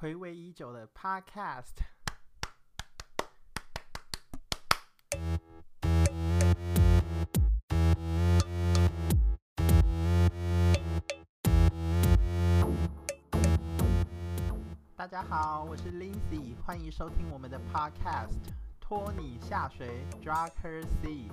暌违已久的 Podcast。大家好，我是 Lindsay，欢迎收听我们的 Podcast，拖你下水，Drag Her Seas。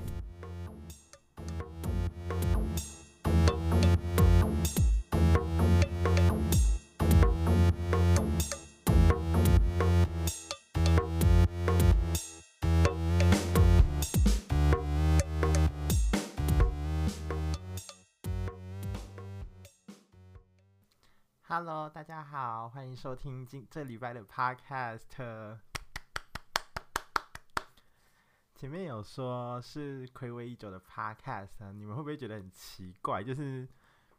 Hello，大家好，欢迎收听今这礼拜的 Podcast。前面有说是暌违已久的 Podcast 啊，你们会不会觉得很奇怪？就是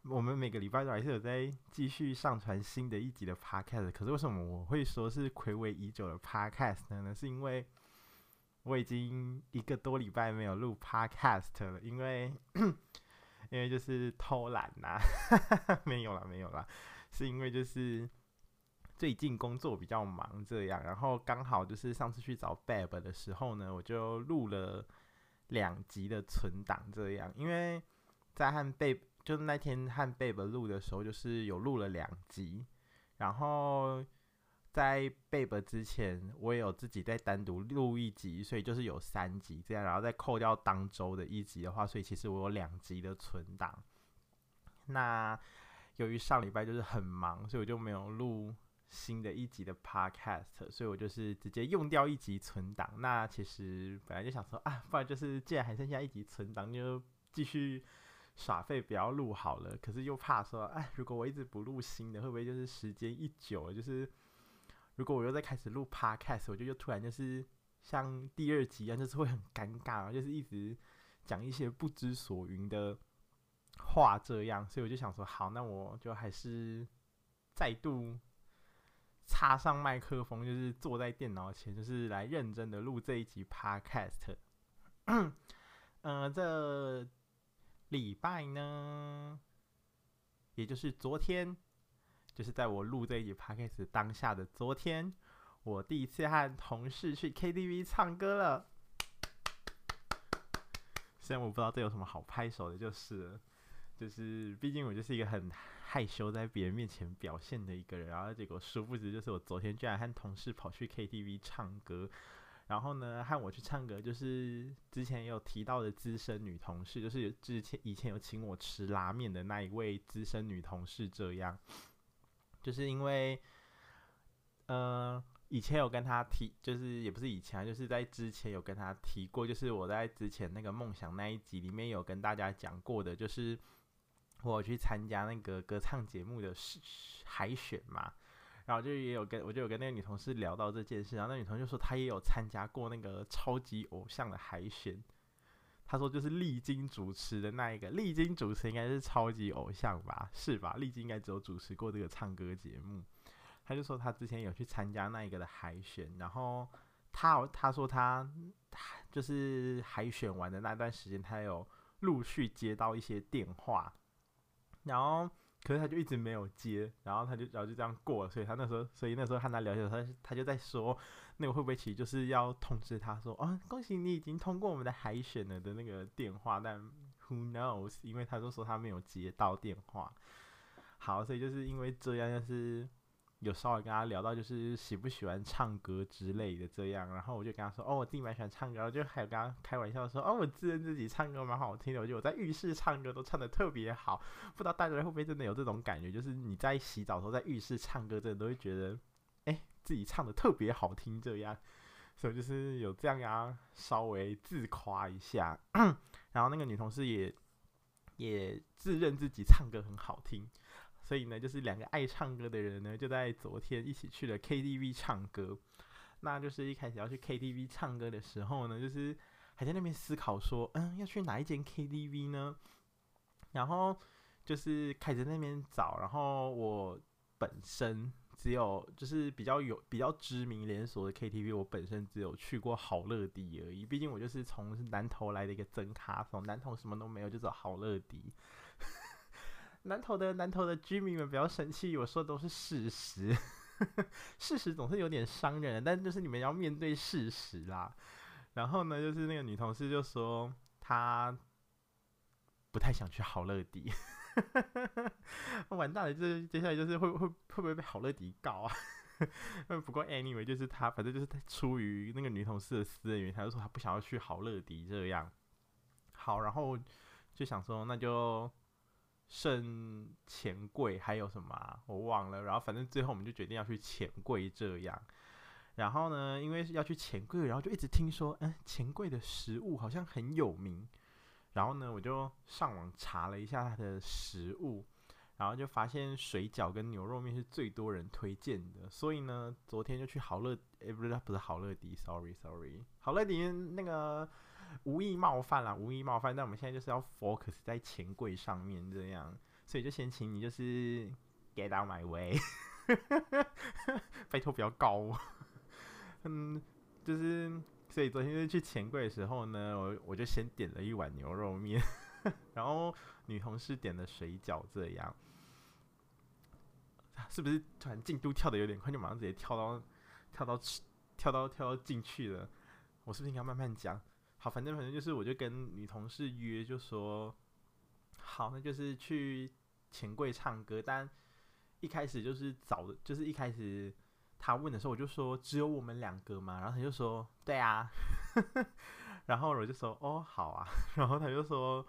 我们每个礼拜都还是有在继续上传新的一集的 Podcast，可是为什么我会说是暌违已久的 Podcast 呢？是因为我已经一个多礼拜没有录 Podcast 了，因为 因为就是偷懒呐、没有啦，没有啦。是因为就是最近工作比较忙这样，然后刚好就是上次去找 Bab 的时候呢，我就录了两集的存档这样。因为在和 Bab 就是那天和 Bab 录的时候，就是有录了两集，然后在 Bab 之前，我也有自己再单独录一集，所以就是有三集这样，然后再扣掉当周的一集的话，所以其实我有两集的存档。那由于上礼拜就是很忙，所以我就没有录新的一集的 podcast，所以我就是直接用掉一集存档。那其实本来就想说啊，不然就是既然还剩下一集存档，就继续耍废，不要录好了。可是又怕说，哎，如果我一直不录新的，会不会就是时间一久，就是如果我又再开始录 podcast，我就又突然就是像第二集一样，就是会很尴尬，就是一直讲一些不知所云的。话这样，所以我就想说，好，那我就还是再度插上麦克风，就是坐在电脑前，就是来认真的录这一集 Podcast。嗯、这礼拜呢，也就是昨天，就是在我录这一集 Podcast 当下的昨天，我第一次和同事去 KTV 唱歌了。虽然我不知道这有什么好拍手的，就是了。就是，毕竟我就是一个很害羞在别人面前表现的一个人，然后结果殊不知，就是我昨天居然和同事跑去 KTV 唱歌，然后呢，和我去唱歌就是之前有提到的资深女同事，就是之前以前有请我吃拉面的那一位资深女同事，这样，就是因为，呃，以前有跟她提，就是也不是以前啊，就是在之前有跟她提过，就是我在之前那个梦想那一集里面有跟大家讲过的，就是。我去参加那个歌唱节目的海选嘛，然后就也有跟我就有跟那个女同事聊到这件事，然后那女同事说她也有参加过那个超级偶像的海选，她说就是历经主持的那一个，历经主持应该是超级偶像吧，是吧？历经应该只有主持过这个唱歌节目，她就说她之前有去参加那一个的海选，然后她她说她就是海选完的那段时间，她有陆续接到一些电话。然后，可是他就一直没有接，然后他就，然后就这样过了。所以他那时候，所以那时候和他聊天，他他就在说，那个会不会其实就是要通知他说，哦，恭喜你已经通过我们的海选了的那个电话，但 who knows？因为他就说他没有接到电话。好，所以就是因为这样，就是。有稍微跟他聊到，就是喜不喜欢唱歌之类的这样，然后我就跟他说，哦，我自己蛮喜欢唱歌，就还有跟他开玩笑说，哦，我自认自己唱歌蛮好听的，我觉得我在浴室唱歌都唱得特别好，不知道大家会不会真的有这种感觉，就是你在洗澡的时候在浴室唱歌，真的都会觉得，哎，自己唱得特别好听这样，所以就是有这样啊，稍微自夸一下，然后那个女同事也也自认自己唱歌很好听。所以呢，就是两个爱唱歌的人呢，就在昨天一起去了 KTV 唱歌。那就是一开始要去 KTV 唱歌的时候呢，就是还在那边思考说，嗯，要去哪一间 KTV 呢？然后就是开始那边找。然后我本身只有就是比较有比较知名连锁的 KTV，我本身只有去过好乐迪而已。毕竟我就是从南投来的一个真咖，从南投什么都没有，就走好乐迪。南投的南投的居民们不要生气，我说的都是事实。事实总是有点伤人，但就是你们要面对事实啦。然后呢，就是那个女同事就说她不太想去好乐迪，完蛋了，这接下来就是会会会不会被好乐迪告啊？不过 anyway，就是她反正就是出于那个女同事的私人原因，她就说她不想要去好乐迪这样。好，然后就想说那就。圣钱柜还有什么啊？我忘了。然后反正最后我们就决定要去钱柜这样。然后呢，因为要去钱柜，然后就一直听说，嗯，钱柜的食物好像很有名。然后呢，我就上网查了一下它的食物，然后就发现水饺跟牛肉面是最多人推荐的。所以呢，昨天就去好乐，诶，不是，不是好乐迪，sorry sorry，好乐迪那个。无意冒犯啦，无意冒犯。但我们现在就是要 focus 在钱柜上面，这样，所以就先请你就是 get out my way，拜托不要告我。嗯，就是，所以昨天就去钱柜的时候呢，我我就先点了一碗牛肉面，然后女同事点了水饺，这样，是不是突然进度跳得有点快，就马上直接跳到跳到跳到跳到进去了？我是不是应该慢慢讲？反正反正就是，我就跟女同事约，就说好，那就是去钱柜唱歌。但一开始就是早的，就是一开始他问的时候，我就说只有我们两个嘛。然后他就说对啊，然后我就说哦好啊。然后他就说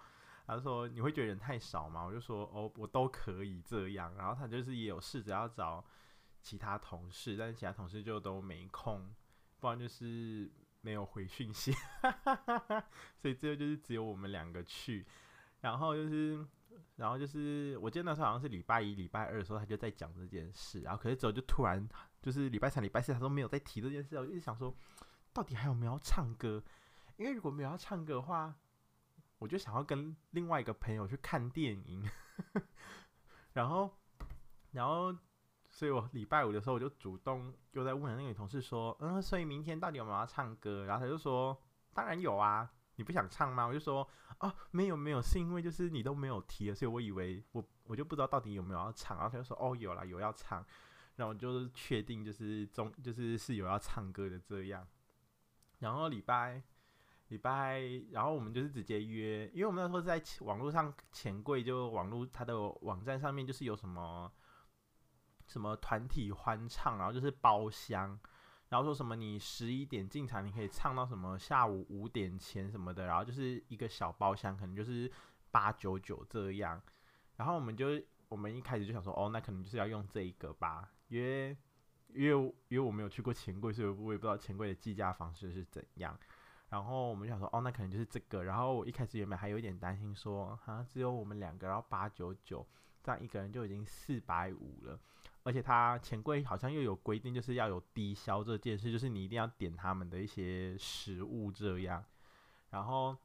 他就说你会觉得人太少吗？我就说哦我都可以这样。然后他就是也有试着要找其他同事，但是其他同事就都没空，不然就是。没有回讯息，所以最后就是只有我们两个去，然后就是，然后就是，我记得那时候好像是礼拜一、礼拜二的时候，他就在讲这件事，然后可是之后就突然就是礼拜三、礼拜四，他都没有再提这件事，我就一直想说，到底还有没有要唱歌？因为如果没有要唱歌的话，我就想要跟另外一个朋友去看电影，然后，然后。所以我礼拜五的时候，我就主动又在问那个女同事说：“嗯，所以明天到底有没有要唱歌？”然后她就说：“当然有啊，你不想唱吗？”我就说：“哦，没有没有，是因为就是你都没有提，所以我以为我我就不知道到底有没有要唱。”然后她就说：“哦，有啦，有要唱。”然后我就确定就是中就是是有要唱歌的这样。然后礼拜礼拜，然后我们就是直接约，因为我们那时候在网络上钱柜，就网络它的网站上面就是有什么。什么团体欢唱，然后就是包厢，然后说什么你十一点进场，你可以唱到什么下午五点前什么的，然后就是一个小包厢，可能就是八九九这样。然后我们就我们一开始就想说，哦，那可能就是要用这一个吧，因为因为因为我没有去过钱柜，所以我也不知道钱柜的计价方式是怎样。然后我们就想说，哦，那可能就是这个。然后我一开始原本还有点担心说，好像只有我们两个，然后八九九，这样一个人就已经四百五了。而且他钱柜好像又有规定，就是要有低消这件事，就是你一定要点他们的一些食物这样。然后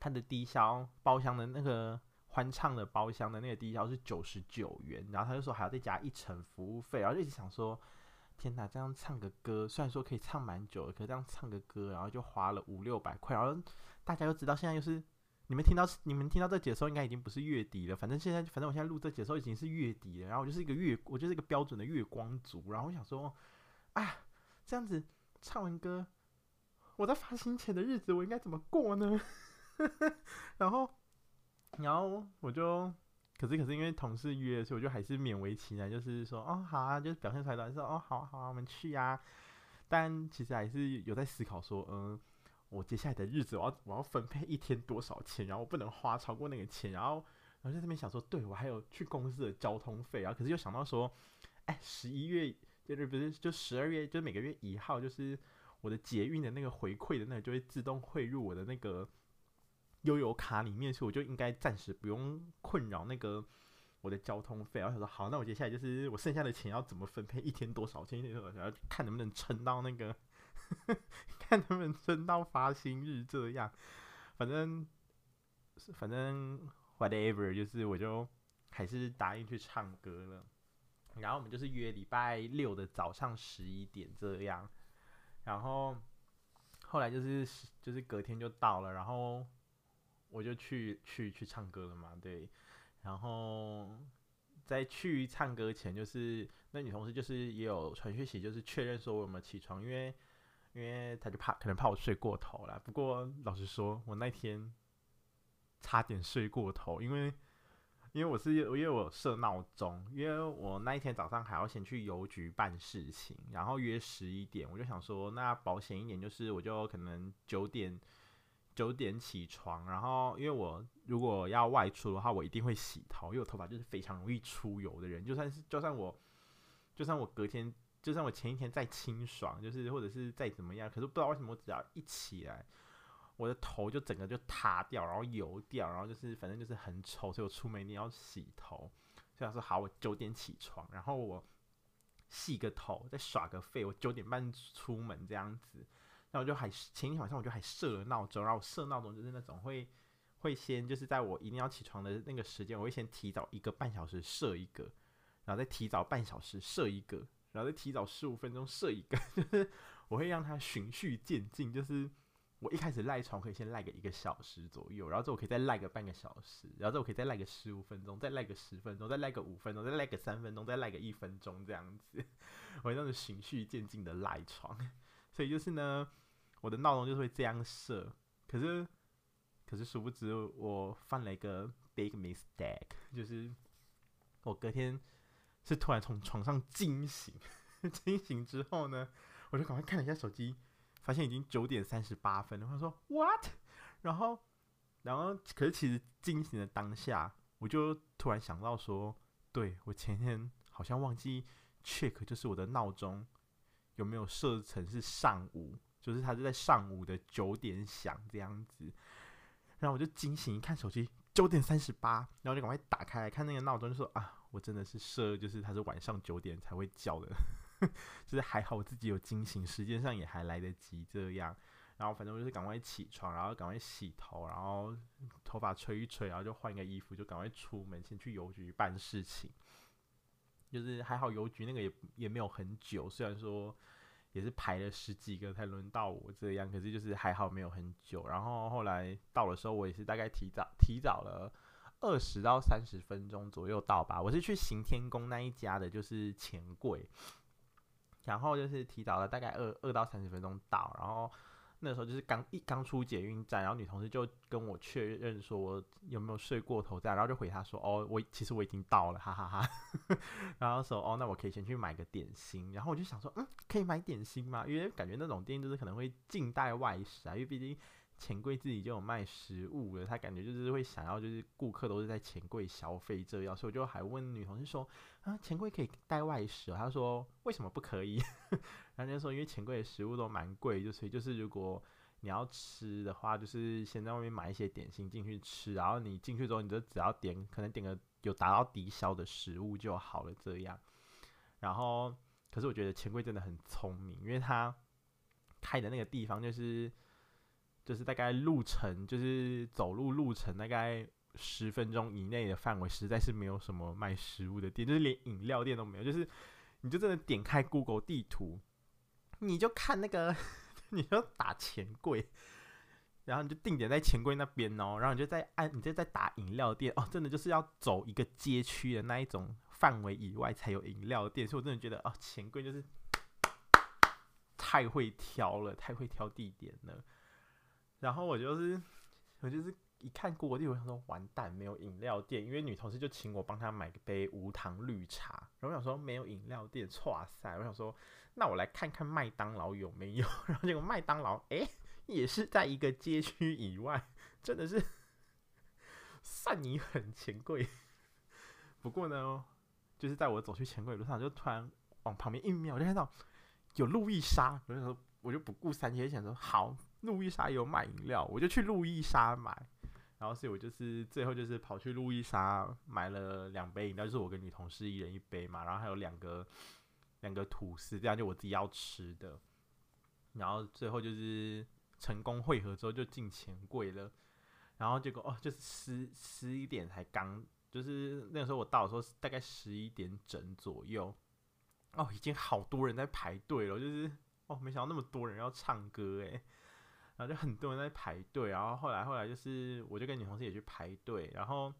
他的低消包厢的那个欢唱的包厢的那个低消是九十九元，然后他就说还要再加一层服务费，然后就一直想说，天哪，这样唱个歌虽然说可以唱蛮久的，可是这样唱个歌，然后就花了五六百块，然后大家又知道现在又是。你们听到你们听到这节的时候，应该已经不是月底了。反正现在，反正我现在录这节的时候已经是月底了。然后我就是一个月，我就是一个标准的月光族。然后我想说，啊，这样子唱完歌，我在发行前的日子我应该怎么过呢？然后，然后我就，可是可是因为同事约，所以我就还是勉为其难，就是说，哦，好啊，就是表现出来的，说，哦，好啊好啊，我们去呀。但其实还是有在思考说，嗯。我接下来的日子，我要我要分配一天多少钱，然后我不能花超过那个钱，然后然后在这边想说，对，我还有去公司的交通费啊，可是又想到说，哎，十一月就是不是就十二月，就每个月一号，就是我的捷运的那个回馈的那个就会自动汇入我的那个悠游卡里面，所以我就应该暂时不用困扰那个我的交通费。然后想说，好，那我接下来就是我剩下的钱要怎么分配，一天多少钱，然后看能不能撑到那个。看他们撑到发薪日这样，反正反正 whatever，就是我就还是答应去唱歌了。然后我们就是约礼拜六的早上十一点这样，然后后来就是就是隔天就到了，然后我就去去去唱歌了嘛，对，然后在去唱歌前，就是那女同事就是也有传讯息，就是确认说我有没有起床，因为因为他就怕可能怕我睡过头了。不过老实说，我那天差点睡过头，因为因为我是因为我设闹钟，因为我那一天早上还要先去邮局办事情，然后约十一点，我就想说那保险一点，就是我就可能九点。九点起床，然后因为我如果要外出的话，我一定会洗头，因为我头发就是非常容易出油的人。就算是就算我，就算我隔天，就算我前一天再清爽，就是或者是再怎么样，可是不知道为什么我只要一起来，我的头就整个就塌掉，然后油掉，然后就是反正就是很丑，所以我出门一定要洗头。所以说好，我九点起床，然后我洗个头，再耍个废，我九点半出门这样子。那我就还前一天晚上我就还设了闹钟，然后我设闹钟就是那种会会先就是在我一定要起床的那个时间，我会先提早一个半小时设一个，然后再提早半小时设一个，然后再提早十五分钟设一个，就是我会让它循序渐进，就是我一开始赖床可以先赖个一个小时左右，然后之后我可以再赖个半个小时，然后之后我可以再赖个十五分钟，再赖个十分钟，再赖个五分钟，再赖个三分钟，再赖个一分钟这样子，我会这样循序渐进的赖床，所以就是呢。我的闹钟就是会这样设，可是，可是殊不知我犯了一个 big mistake，就是我隔天是突然从床上惊醒，惊醒之后呢，我就赶快看了一下手机，发现已经九点三十八分了。我说 what？然后，然后，可是其实惊醒的当下，我就突然想到说，对，我前天好像忘记 check，就是我的闹钟有没有设成是上午。就是它是在上午的九点响这样子，然后我就惊醒一看手机，九点三十八，然后就赶快打开来看那个闹钟，就说啊，我真的是设，就是他是晚上九点才会叫的，就是还好我自己有惊醒，时间上也还来得及这样，然后反正我就是赶快起床，然后赶快洗头，然后头发吹一吹，然后就换一个衣服，就赶快出门，先去邮局办事情，就是还好邮局那个也也没有很久，虽然说。也是排了十几个才轮到我这样，可是就是还好没有很久。然后后来到的时候，我也是大概提早提早了二十到三十分钟左右到吧。我是去行天宫那一家的，就是钱柜，然后就是提早了大概二二到三十分钟到，然后。那时候就是刚一刚出捷运站，然后女同事就跟我确认说我有没有睡过头这样，然后就回她说哦，我其实我已经到了，哈哈哈，然后说哦，那我可以先去买个点心。然后我就想说，嗯，可以买点心吗？因为感觉那种店就是可能会静待外食啊，因为毕竟。钱柜自己就有卖食物了，他感觉就是会想要，就是顾客都是在钱柜消费这样，所以我就还问女同事说啊，钱柜可以带外食？他说为什么不可以？然后就说因为钱柜的食物都蛮贵，就所以就是如果你要吃的话，就是先在外面买一些点心进去吃，然后你进去之后，你就只要点，可能点个有达到低消的食物就好了这样。然后可是我觉得钱柜真的很聪明，因为他开的那个地方就是。就是大概路程，就是走路路程大概十分钟以内的范围，实在是没有什么卖食物的店，就是连饮料店都没有。就是你就真的点开 Google 地图，你就看那个，你就打钱柜，然后你就定点在钱柜那边哦，然后你就再按，你就再打饮料店哦，真的就是要走一个街区的那一种范围以外才有饮料店，所以我真的觉得哦，钱柜就是 太会挑了，太会挑地点了。然后我就是，我就是一看过地，我想说完蛋，没有饮料店，因为女同事就请我帮她买个杯无糖绿茶。然后我想说没有饮料店，哇塞，我想说那我来看看麦当劳有没有。然后结果麦当劳哎，也是在一个街区以外，真的是算你很，钱贵。不过呢，就是在我走去钱柜的路上，就突然往旁边一瞄，我就看到有路易莎，我就说我就不顾三七，想说好。路易莎有卖饮料，我就去路易莎买，然后所以我就是最后就是跑去路易莎买了两杯饮料，就是我跟女同事一人一杯嘛，然后还有两个两个吐司，这样就我自己要吃的，然后最后就是成功汇合之后就进钱柜了，然后结果哦就是十十一点才刚，就是那个时候我到的时候大概十一点整左右，哦已经好多人在排队了，就是哦没想到那么多人要唱歌诶。然后就很多人在排队，然后后来后来就是，我就跟女同事也去排队，然后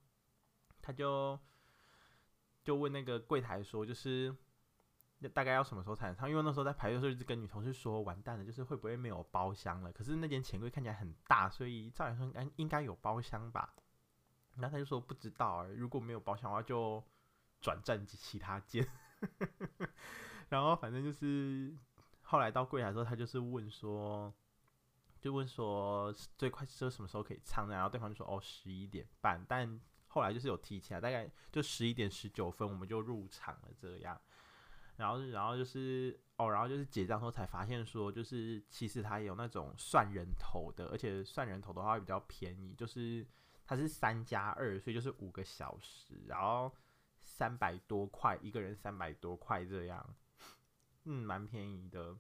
他就就问那个柜台说，就是大概要什么时候才能唱？因为那时候在排队的时候，一直跟女同事说，完蛋了，就是会不会没有包厢了？可是那间钱柜看起来很大，所以照理说应该应该有包厢吧？然后他就说不知道，如果没有包厢的话，就转站其他间。然后反正就是后来到柜台的时候，他就是问说，就问说最快是什么时候可以唱？然后对方就说哦十一点半，但后来就是有提起来，大概就十一点十九分我们就入场了这样。然后然后就是哦，然后就是结账后才发现说，就是其实他有那种算人头的，而且算人头的话会比较便宜，就是它是三加二，所以就是五个小时，然后三百多块一个人，三百多块这样。嗯，蛮便宜的，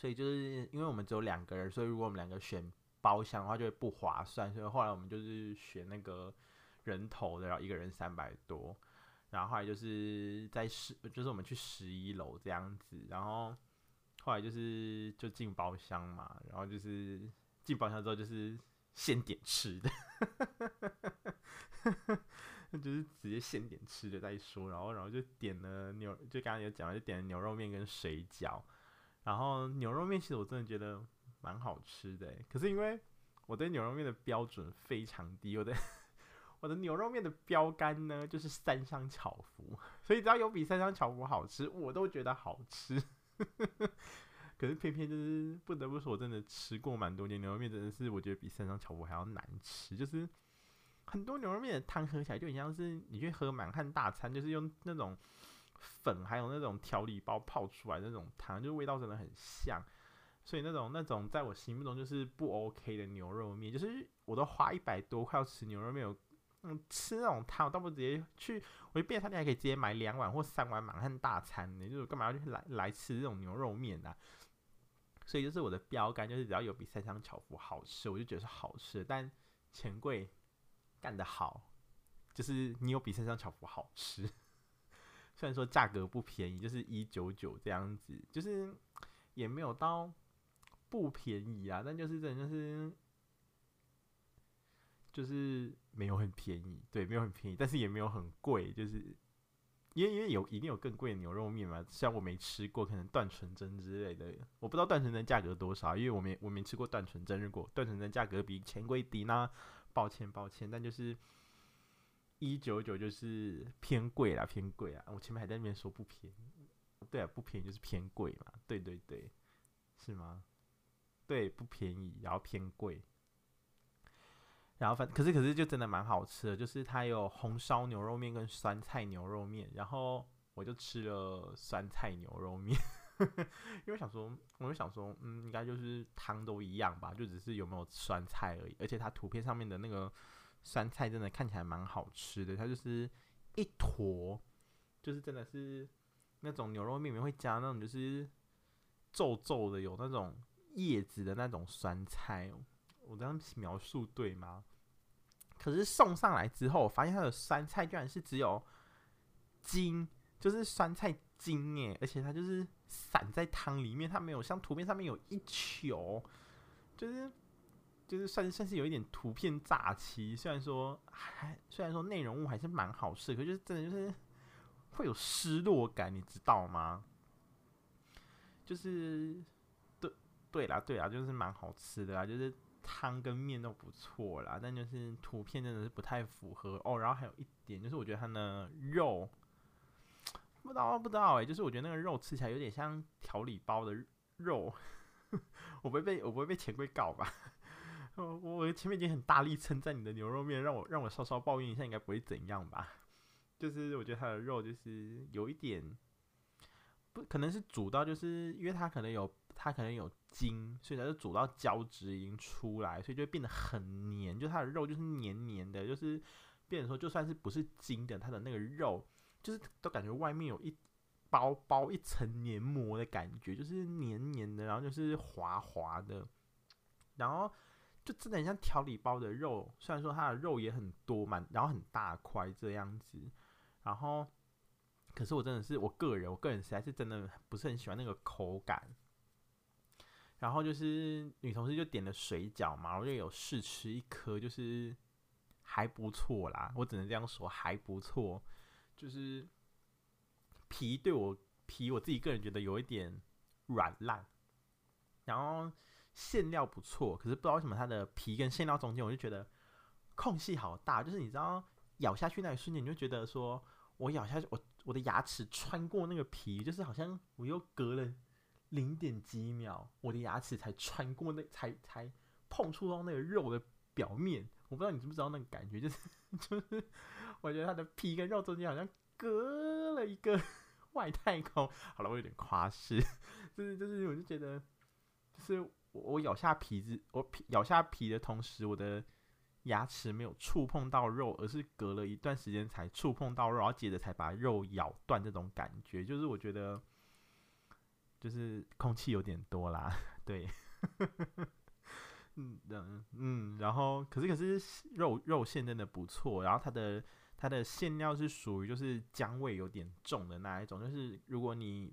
所以就是因为我们只有两个人，所以如果我们两个选包厢的话，就会不划算。所以后来我们就是选那个人头的，然后一个人三百多。然后后来就是在十，就是我们去十一楼这样子。然后后来就是就进包厢嘛，然后就是进包厢之后就是现点吃的。就是直接现点吃的再说，然后然后就点了牛，就刚刚有讲了，就点了牛肉面跟水饺，然后牛肉面其实我真的觉得蛮好吃的，可是因为我对牛肉面的标准非常低，我的我的牛肉面的标杆呢就是三香巧福，所以只要有比三香巧福好吃，我都觉得好吃。可是偏偏就是不得不说，我真的吃过蛮多年牛肉面，真的是我觉得比三香巧福还要难吃，就是。很多牛肉面的汤喝起来就很像是你去喝满汉大餐，就是用那种粉还有那种调理包泡出来那种汤，就味道真的很像。所以那种那种在我心目中就是不 OK 的牛肉面，就是我都花一百多块要吃牛肉面，有嗯吃那种汤，我倒不直接去我去便利商店还可以直接买两碗或三碗满汉大餐呢，就是干嘛要去来来吃这种牛肉面啊？所以就是我的标杆，就是只要有比三商巧福好吃，我就觉得是好吃，但钱柜。干得好，就是你有比三商巧福好吃，虽然说价格不便宜，就是一九九这样子，就是也没有到不便宜啊，但就是真就是就是没有很便宜，对，没有很便宜，但是也没有很贵，就是因为因为有一定有更贵的牛肉面嘛，虽然我没吃过，可能段纯真之类的，我不知道段纯真价格多少，因为我没我没吃过段纯真，如果段纯真价格比钱贵低呢？抱歉，抱歉，但就是一九九就是偏贵啦，偏贵啊！我前面还在那边说不便宜，对啊，不便宜就是偏贵嘛，对对对，是吗？对，不便宜，然后偏贵，然后反可是可是就真的蛮好吃的，就是它有红烧牛肉面跟酸菜牛肉面，然后我就吃了酸菜牛肉面。因为想说，我就想说，嗯，应该就是汤都一样吧，就只是有没有酸菜而已。而且它图片上面的那个酸菜真的看起来蛮好吃的，它就是一坨，就是真的是那种牛肉面里面会加那种就是皱皱的，有那种叶子的那种酸菜。我这样描述对吗？可是送上来之后，我发现它的酸菜居然是只有筋，就是酸菜筋诶，而且它就是。散在汤里面，它没有像图片上面有一球，就是就是算算是有一点图片诈欺。虽然说还虽然说内容物还是蛮好吃，可是就是真的就是会有失落感，你知道吗？就是对对啦对啦，就是蛮好吃的啦，就是汤跟面都不错啦，但就是图片真的是不太符合哦。然后还有一点就是，我觉得它的肉。不知道不知道哎、就是我觉得那个肉吃起来有点像调理包的肉，我不会被我不会被钱柜告吧？我我前面已经很大力称赞你的牛肉面，让我让我稍稍抱怨一下，应该不会怎样吧？就是我觉得它的肉就是有一点不可能是煮到，就是因为它可能有它可能有筋，所以它就煮到胶质已经出来，所以就会变得很黏，就它的肉就是黏黏的，就是变成说就算是不是筋的，它的那个肉。就是都感觉外面有一包包一层黏膜的感觉，就是黏黏的，然后就是滑滑的，然后就真的很像调理包的肉。虽然说它的肉也很多嘛，然后很大块这样子，然后可是我真的是我个人，我个人实在是真的不是很喜欢那个口感。然后就是女同事就点了水饺嘛，我就有试吃一颗，就是还不错啦，我只能这样说还不错。就是皮对我皮，我自己个人觉得有一点软烂，然后馅料不错，可是不知道为什么它的皮跟馅料中间，我就觉得空隙好大，就是你知道咬下去那一瞬间，你就觉得说我咬下去，我我的牙齿穿过那个皮，就是好像我又隔了零点几秒，我的牙齿才穿过那才才碰触到那个肉的表面。我不知道你知不知道那个感觉，就是 就是，我觉得它的皮跟肉中间好像隔了一个 外太空。好了，我有点夸饰，就 是就是，我就觉得，就是我咬下皮子，我皮咬下皮的同时，我的牙齿没有触碰到肉，而是隔了一段时间才触碰到肉，然后接着才把肉咬断。这种感觉，就是我觉得，就是空气有点多啦，对。嗯嗯嗯，然后可是可是肉肉馅真的不错，然后它的它的馅料是属于就是姜味有点重的那一种，就是如果你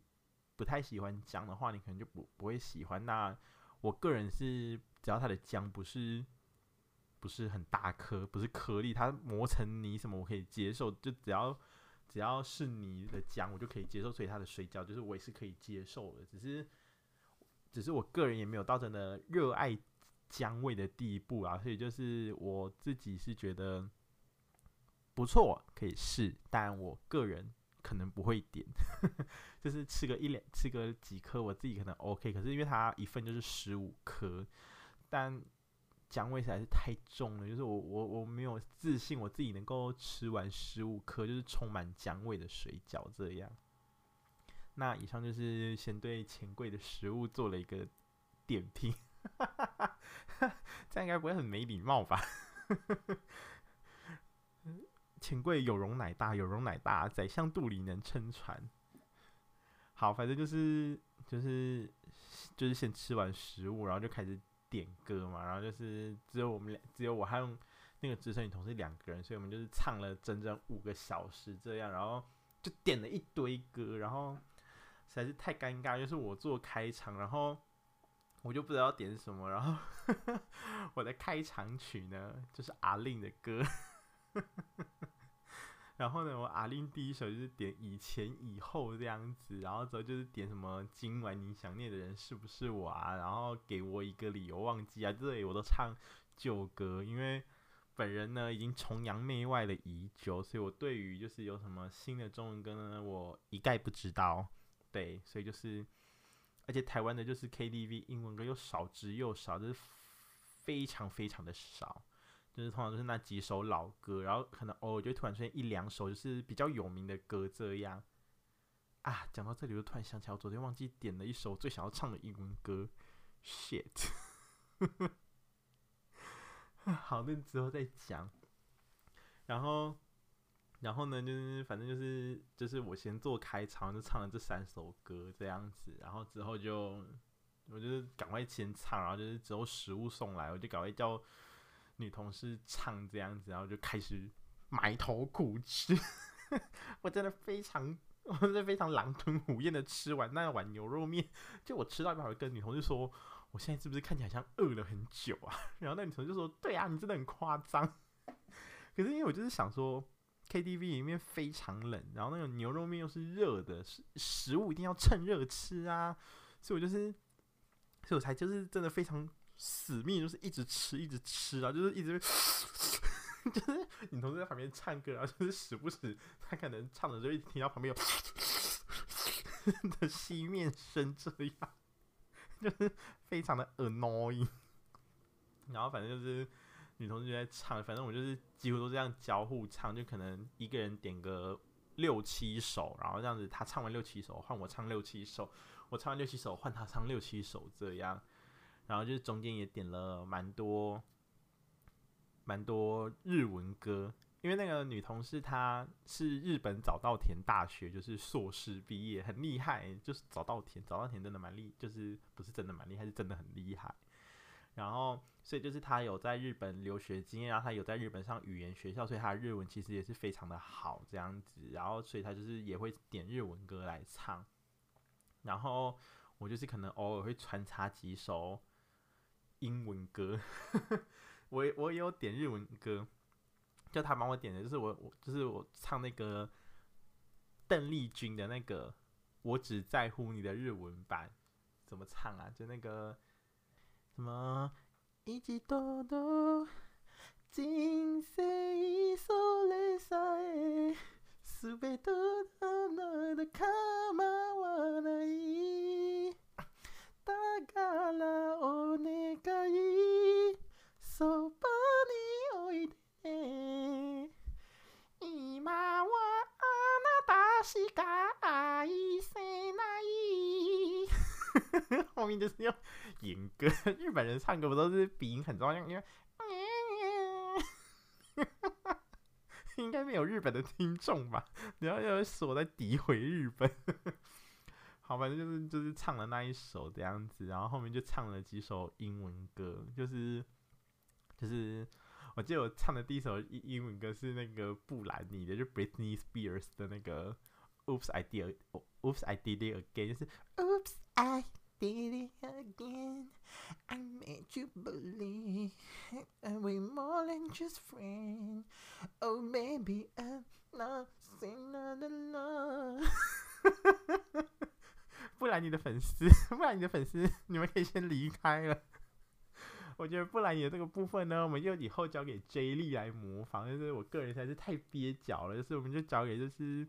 不太喜欢姜的话，你可能就不不会喜欢。那我个人是只要它的姜不是不是很大颗，不是颗粒，它磨成泥什么我可以接受，就只要只要是泥的姜我就可以接受，所以它的水饺就是我也是可以接受的，只是只是我个人也没有到真的热爱。姜味的地步啊，所以就是我自己是觉得不错，可以试，但我个人可能不会点，就是吃个一两，吃个几颗，我自己可能 OK。可是因为它一份就是十五颗，但姜味实在是太重了，就是我我我没有自信我自己能够吃完十五颗，就是充满姜味的水饺这样。那以上就是先对钱柜的食物做了一个点评。这样应该不会很没礼貌吧？钱柜有容乃大，有容乃大，宰相肚里能撑船。好，反正就是就是就是先吃完食物，然后就开始点歌嘛。然后就是只有我们俩，只有我和那个资深女同事两个人，所以我们就是唱了整整五个小时这样，然后就点了一堆歌，然后实在是太尴尬，就是我做开场，然后。我就不知道点什么，然后 我的开场曲呢，就是阿令的歌，然后呢，我阿令第一首就是点以前以后这样子，然后之后就是点什么今晚你想念的人是不是我啊，然后给我一个理由忘记啊，这里我都唱旧歌，因为本人呢已经崇洋媚外了已久，所以我对于就是有什么新的中文歌呢，我一概不知道，对，所以就是。而且台湾的就是 KTV 英文歌又少之又少，就是非常非常的少，就是通常都是那几首老歌，然后可能偶尔就突然出现一两首就是比较有名的歌这样。啊，讲到这里，我突然想起来，我昨天忘记点了一首最想要唱的英文歌，shit。好，那之后再讲。然后。然后呢，就是反正就是就是我先做开场，就唱了这三首歌这样子，然后之后就我就是赶快先唱，然后就是之后食物送来，我就赶快叫女同事唱这样子，然后就开始埋头苦吃。我真的非常，我真的非常狼吞虎咽的吃完那碗牛肉面。就我吃到一半，我跟女同事说：“我现在是不是看起来像饿了很久啊？” 然后那女同事就说：“对啊，你真的很夸张。”可是因为我就是想说。KTV 里面非常冷，然后那个牛肉面又是热的，食食物一定要趁热吃啊，所以我就是，所以我才就是真的非常死命，就是一直吃，一直吃啊，就是一直，就是你同事在旁边唱歌，然后就是时不时他可能唱的时候一听到旁边有的吸面声，这样就是非常的 annoying，然后反正就是。女同事在唱，反正我就是几乎都这样交互唱，就可能一个人点个六七首，然后这样子，他唱完六七首，换我唱六七首，我唱完六七首，换他唱六七首，这样，然后就是中间也点了蛮多，蛮多日文歌，因为那个女同事她是日本早稻田大学，就是硕士毕业，很厉害，就是早稻田，早稻田真的蛮厉，就是不是真的蛮厉害，是真的很厉害。然后，所以就是他有在日本留学经验，然后他有在日本上语言学校，所以他的日文其实也是非常的好这样子。然后，所以他就是也会点日文歌来唱。然后我就是可能偶尔会穿插几首英文歌，我我也有点日文歌，就他帮我点的，就是我我就是我唱那个邓丽君的那个《我只在乎你》的日文版怎么唱啊？就那个什么一直多多金色一索雷赛，苏贝多多那的卡玛瓦那伊，大嘎拉欧内嘎伊，索巴尼欧伊德，伊玛瓦那达西嘎伊塞那伊，后面就是用演歌，日本人唱歌不都是鼻音很重要？因为应该没有日本的听众吧？然后又是我在诋毁日本。好，反正就是就是唱了那一首这样子，然后后面就唱了几首英文歌，就是就是我记得我唱的第一首英英文歌是那个布兰妮的，就 Britney Spears 的那个 Oops I Did Oops I Did It Again，就是 Oops I Did It Again。I made you believe we're more than just friends. Oh, maybe I'm not saying love. 布兰妮的粉丝，布兰妮的粉丝，你们可以先离开了。我觉得布兰妮的这个部分呢，我们就以后交给 J 莉来模仿。就是我个人实在是太蹩脚了，就是我们就交给就是。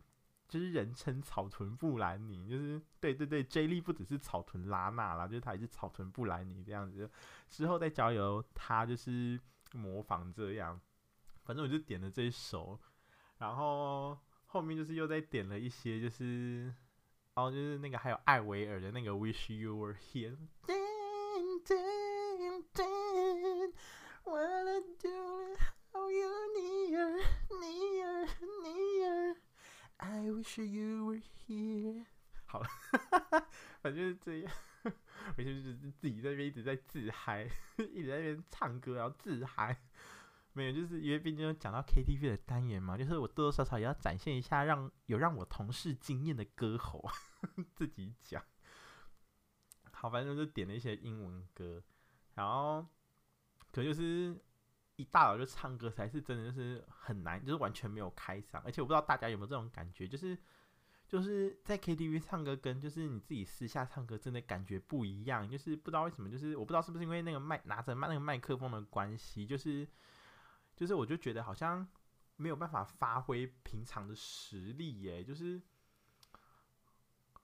就是人称草屯布兰妮，就是对对对，J 莉不只是草屯拉娜啦，就是他也是草屯布兰妮这样子。之后再交由他就是模仿这样，反正我就点了这一首，然后后面就是又再点了一些，就是然后就是那个还有艾维尔的那个 Wish You Were Here。I wish you were here。好了，反正就是这样。我就是自己在那边一直在自嗨，一直在那边唱歌，然后自嗨。没有，就是因为毕竟讲到 KTV 的单元嘛，就是我多多少少也要展现一下让，有让我同事惊艳的歌喉。自己讲。好，反正就点了一些英文歌，然后可就是。一大早就唱歌才是真的，就是很难，就是完全没有开嗓。而且我不知道大家有没有这种感觉，就是就是在 KTV 唱歌跟就是你自己私下唱歌真的感觉不一样。就是不知道为什么，就是我不知道是不是因为那个麦拿着麦那个麦克风的关系，就是就是我就觉得好像没有办法发挥平常的实力耶，就是。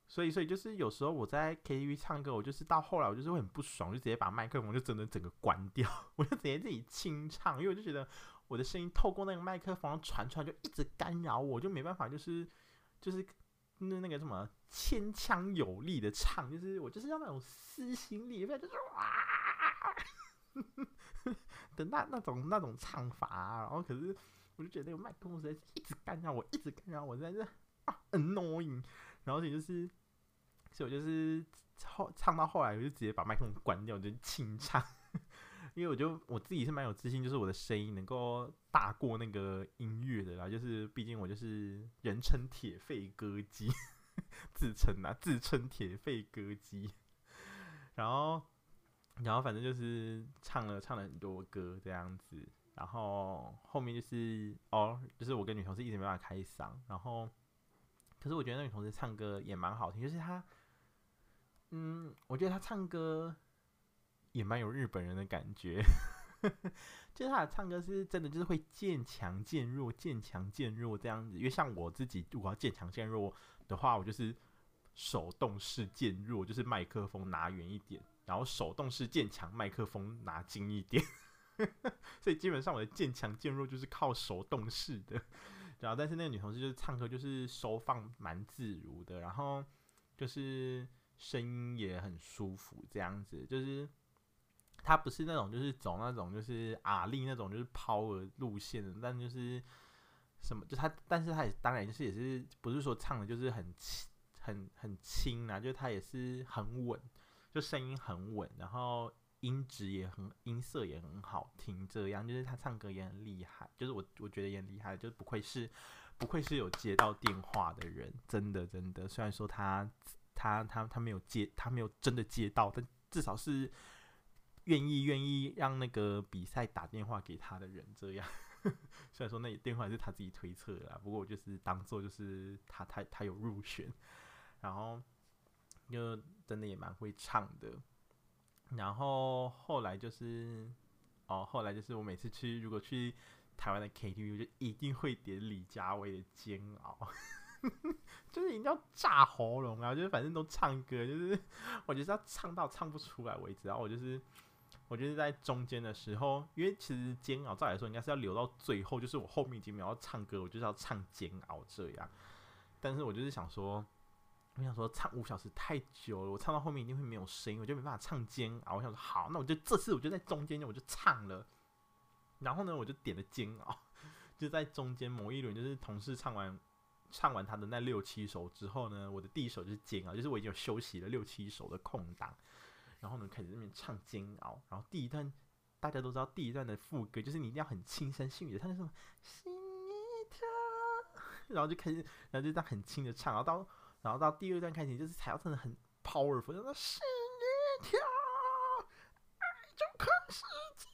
所以，所以就是有时候我在 KTV 唱歌，我就是到后来我就是会很不爽，就直接把麦克风就真的整个关掉，我就直接自己清唱，因为我就觉得我的声音透过那个麦克风传出来就一直干扰我，就没办法，就是就是那那个什么牵强有力的唱，就是我就是要那种撕心裂肺，就是哇的那那种那种唱法啊，然后可是我就觉得那个麦克风实在是一直干扰我，一直干扰我，实在是啊 annoying，然后也就是。所以我就是后唱到后来，我就直接把麦克风关掉，就清唱。因为我就我自己是蛮有自信，就是我的声音能够大过那个音乐的啦。就是毕竟我就是人称铁肺歌姬，自称啊，自称铁肺歌姬。然后，然后反正就是唱了唱了很多歌这样子。然后后面就是哦，就是我跟女同事一直没办法开嗓。然后，可是我觉得那女同事唱歌也蛮好听，就是她。嗯，我觉得他唱歌也蛮有日本人的感觉，就是他的唱歌是真的，就是会渐强渐弱，渐强渐弱这样子。因为像我自己，如果要渐强渐弱的话，我就是手动式渐弱，就是麦克风拿远一点，然后手动式渐强，麦克风拿近一点。所以基本上我的渐强渐弱就是靠手动式的。然后，但是那个女同事就是唱歌就是收放蛮自如的，然后就是。声音也很舒服，这样子就是他不是那种就是走那种就是阿力那种就是抛的路线的，但就是什么就他，但是他也当然是也是不是说唱的就是很轻很很轻啊，就是他也是很稳，就声音很稳，然后音质也很音色也很好听，这样就是他唱歌也很厉害，就是我我觉得也很厉害，就是不愧是不愧是有接到电话的人，真的真的，虽然说他。他他他没有接，他没有真的接到，但至少是愿意愿意让那个比赛打电话给他的人这样。虽然说那电话是他自己推测的啦，不过我就是当做就是他他他有入选，然后就真的也蛮会唱的。然后后来就是哦，后来就是我每次去如果去台湾的 KTV，就一定会点李佳薇的《煎熬》。就是一定要炸喉咙啊！就是反正都唱歌，就是我就是要唱到唱不出来为止。然后我就是，我就是在中间的时候，因为其实煎熬照来说应该是要留到最后，就是我后面已经没有要唱歌，我就是要唱煎熬这样。但是我就是想说，我想说唱五小时太久了，我唱到后面一定会没有声音，我就没办法唱煎熬。我想说好，那我就这次我就在中间我就唱了。然后呢，我就点了煎熬，就在中间某一轮，就是同事唱完。唱完他的那六七首之后呢，我的第一首就是煎熬，就是我已经有休息了六七首的空档，然后呢开始那边唱煎熬，然后第一段大家都知道第一段的副歌就是你一定要很轻声细语的唱那什么心一跳，然后就开始，然后就这样很轻的唱，然后到然后到第二段开始就是才要真的很 powerful，然后心一跳，爱就开始煎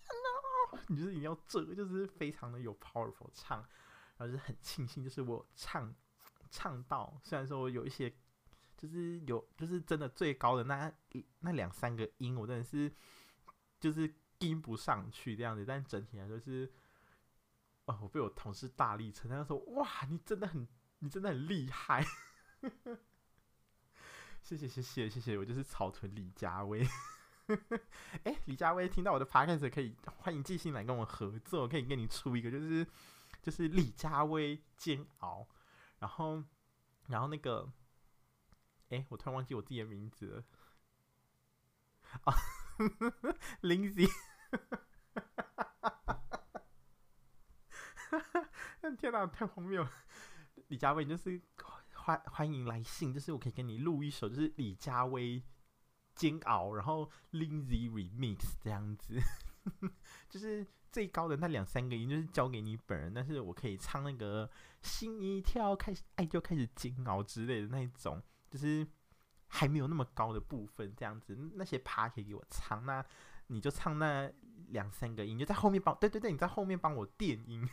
熬，你就是一定要这个就是非常的有 powerful 唱，然后就是很庆幸就是我唱。唱到，虽然说我有一些，就是有，就是真的最高的那一那两三个音，我真的是就是跟不上去这样子，但整体来说是，哦，我被我同事大力称赞，他说：“哇，你真的很，你真的很厉害。” 谢谢谢谢谢谢，我就是草屯李佳薇。哎，李佳薇听到我的 podcast 可以欢迎寄信来跟我合作，可以给你出一个，就是就是李佳薇煎熬。然后，然后那个，哎，我突然忘记我自己的名字了。啊，Lindsay，天哪，太荒谬！李佳薇就是欢欢迎来信，就是我可以给你录一首，就是李佳薇煎熬，然后 Lindsay remix 这样子，就是。最高的那两三个音就是交给你本人，但是我可以唱那个心一跳，开始爱就开始煎熬之类的那一种，就是还没有那么高的部分这样子，那些趴可以给我唱，那你就唱那两三个音，就在后面帮，对对对，你在后面帮我垫音，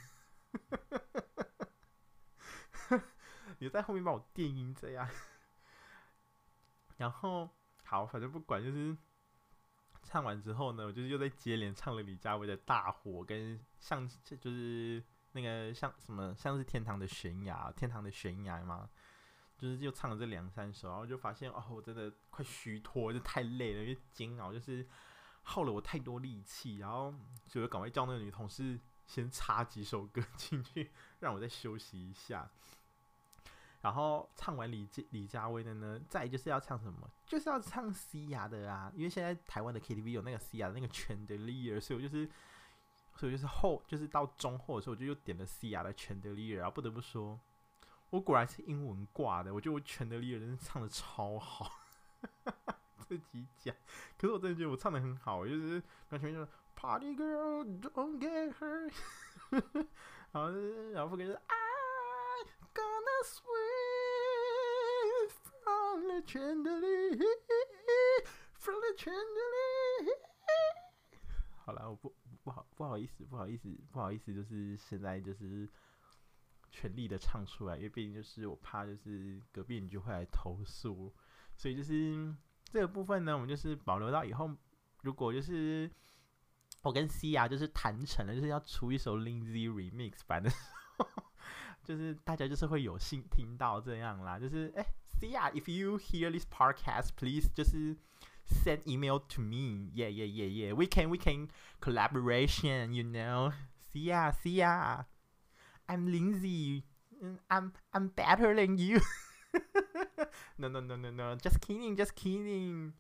你在后面帮我垫音这样，然后好，反正不管就是。唱完之后呢，我就是又在接连唱了李佳薇的《大火》跟像就是那个像什么像是天堂的悬崖，天堂的悬崖嘛，就是又唱了这两三首，然后就发现哦，我真的快虚脱，就太累了，因为煎熬就是耗了我太多力气，然后所以我赶快叫那个女同事先插几首歌进去，让我再休息一下。然后唱完李李佳薇的呢，再就是要唱什么？就是要唱西雅的啊！因为现在台湾的 KTV 有那个西雅的那个 Chandelier，所以我就是，所以就是后就是到中后的时候，我就又点了西雅的 Chandelier。然后不得不说，我果然是英文挂的，我觉得我 Chandelier 真的唱的超好，自己讲。可是我真的觉得我唱的很好，就是完全就是 Party Girl Don't Get Hurt，然后然后副歌就是啊 Gonna Swim。好了，我不不好不好意思，不好意思，不好意思，就是现在就是全力的唱出来，因为毕竟就是我怕就是隔壁邻居会来投诉，所以就是这个部分呢，我们就是保留到以后，如果就是我跟 Sia 就是谈成了，就是要出一首 Lindsay Remix 版的，就是大家就是会有幸听到这样啦，就是哎。欸 Sia, if you hear this podcast, please 就是 send email to me. Yeah, yeah, yeah, yeah. We can, we can collaboration. You know, Sia, Sia. I'm Lindsay. I'm, I'm better than you. no, no, no, no, no. Just kidding, just kidding.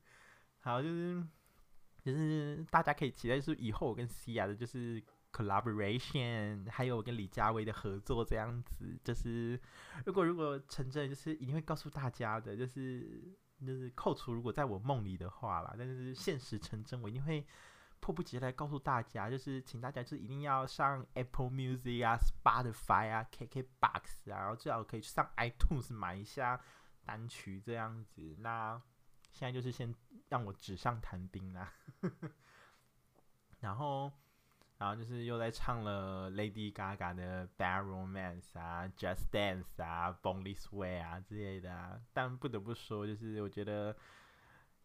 好，就是就是大家可以期待，就是以后我跟 Sia 的，就是 collaboration，还有我跟李佳薇的合作这样子，就是如果如果成真，就是一定会告诉大家的，就是就是扣除如果在我梦里的话啦，但是现实成真，我一定会迫不及待告诉大家，就是请大家就是一定要上 Apple Music 啊、Spotify 啊、KKBox 啊，然后最好可以去上 iTunes 买一下单曲这样子。那现在就是先让我纸上谈兵啦，然后。然后就是又在唱了 Lady Gaga 的 Bad Romance 啊，Just Dance 啊，Born This Way 啊之类的啊。但不得不说，就是我觉得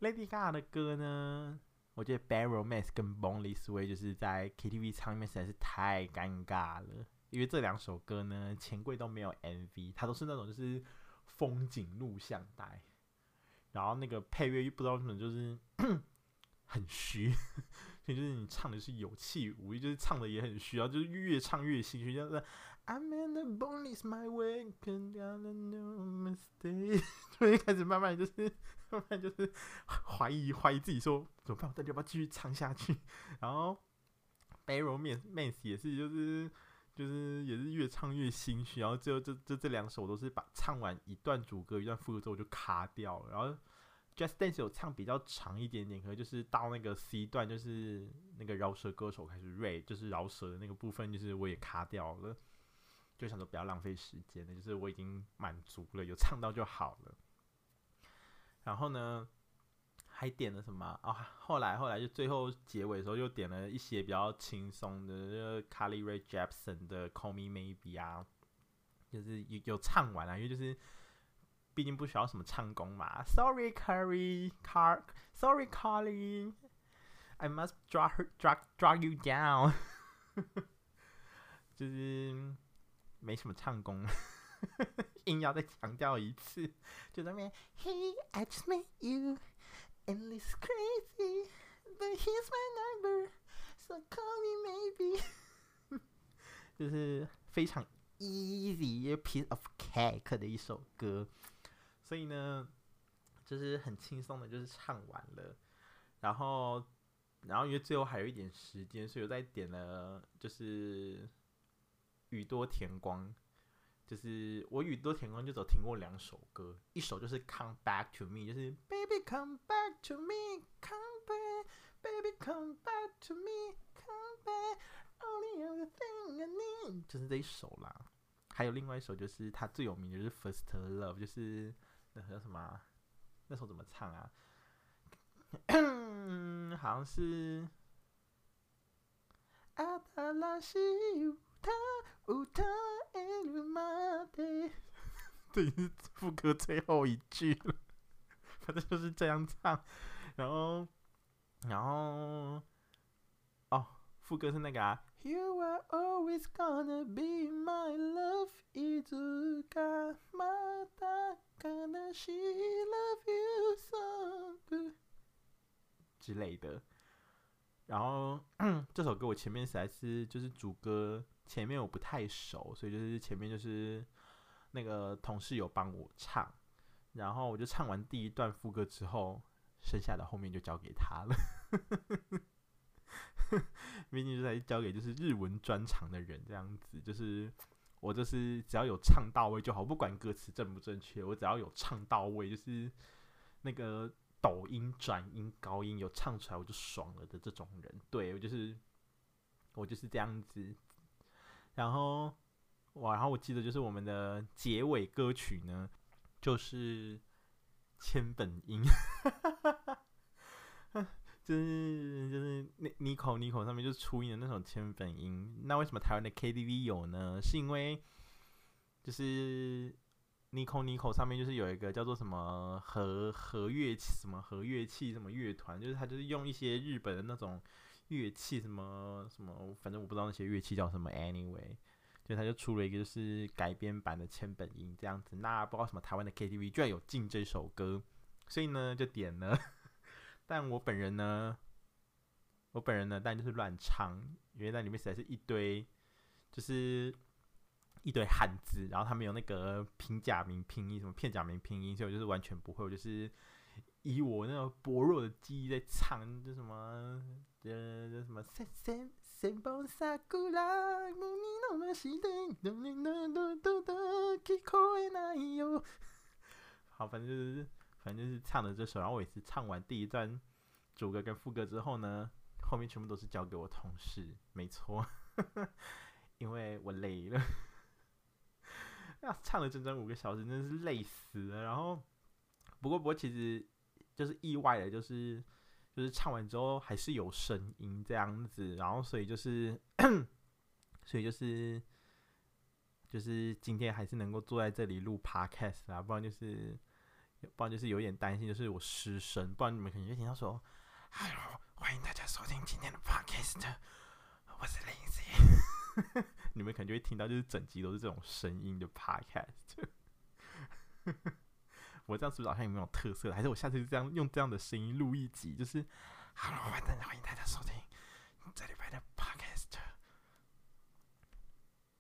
Lady Gaga 的歌呢，我觉得 Bad Romance 跟 Born This Way 就是在 KTV 唱面实在是太尴尬了，因为这两首歌呢，钱柜都没有 MV，它都是那种就是风景录像带。然后那个配乐又不知道为什么就是 很虚，所以就是你唱的是有气无力，就是唱的也很虚，啊就是越唱越心虚，就是 I'm in the bonus my way, can no mistake，就一开始慢慢就是慢慢就是怀疑怀疑自己说怎么办，我到底要不要继续唱下去？然后 Bad Romance 也是就是。就是也是越唱越心虚，然后最后这这这两首都是把唱完一段主歌一段副歌之后就卡掉了，然后 Just Dance 有唱比较长一点点，可能就是到那个 C 段就是那个饶舌歌手开始 rap，就是饶舌的那个部分，就是我也卡掉了，就想说不要浪费时间了，就是我已经满足了，有唱到就好了。然后呢，还点了什么啊？后来后来就最后结尾的时候又点了一些比较轻松的，就 Carly Rae Jepsen 的 Call Me Maybe 啊，就是有有唱完了，因为就是毕竟不需要什么唱功嘛。Sorry Carly Car，Sorry Carly，I must drag her drag drag you down，就是没什么唱功，硬要再强调一次，就那边 Hey I just met you。And it's crazy, but here's my number, so call me maybe。就是非常 easy piece of cake 的一首歌， 所以呢，就是很轻松的，就是唱完了。然后，然后因为最后还有一点时间，所以我再点了，就是宇多田光。就是我宇多田光就只听过两首歌，一首就是《Come Back to Me》，就是 Baby Come Back to Me，Come Back，Baby Come Back to Me，Come Back，Only other thing I need，就是这一首啦。还有另外一首就是他最有名的就是《First Love》，就是那叫什么？那首怎么唱啊？好像是。这是副歌最后一句了，反正就是这样唱。然后，然后，哦，副歌是那个啊 ，You are always gonna be my love，いつかまた悲しい love you so 之类的。然后这首歌我前面实在是就是主歌。前面我不太熟，所以就是前面就是那个同事有帮我唱，然后我就唱完第一段副歌之后，剩下的后面就交给他了。 毕竟是在交给就是日文专长的人这样子，就是我就是只要有唱到位就好，不管歌词正不正确，我只要有唱到位，就是那个抖音转音高音有唱出来我就爽了的这种人。对，我就是我就是这样子。然后，哇！然后我记得就是我们的结尾歌曲呢，就是千本樱，就是就是那 Nico Nico 上面就出音的那种千本音。那为什么台湾的 KTV 有呢？是因为就是 Nico Nico 上面就是有一个叫做什么和和乐器什么和乐器什么乐团，就是他就是用一些日本的那种。乐器什么什么，反正我不知道那些乐器叫什么。Anyway，就他就出了一个就是改编版的千本音这样子。那不知道什么台湾的 KTV 居然有进这首歌，所以呢就点了。但我本人呢，我本人呢，但就是乱唱，因为那里面实在是一堆，就是一堆汉字，然后他们有那个平假名拼音，什么片假名拼音，所以我就是完全不会，我就是。以我那种薄弱的记忆在唱，就什么，呃，就什么，好，反正就是，反正就是唱的这首，然后我也是唱完第一段主歌跟副歌之后呢，后面全部都是交给我同事，没错，因为我累了，那唱了整整五个小时，真的是累死了。然后，不过，不过其实。就是意外的，就是就是唱完之后还是有声音这样子，然后所以就是，所以就是，就是今天还是能够坐在这里录 podcast 啊，不然就是，不然就是有点担心，就是我失声，不然你们肯定就听到说，Hello，欢迎大家收听今天的 podcast，我是林子 你们可能就会听到就是整集都是这种声音的 podcast。我这样是不是好像有没有特色？还是我下次就这样用这样的声音录一集？就是 Hello，欢迎大家收听这礼拜的 Podcast。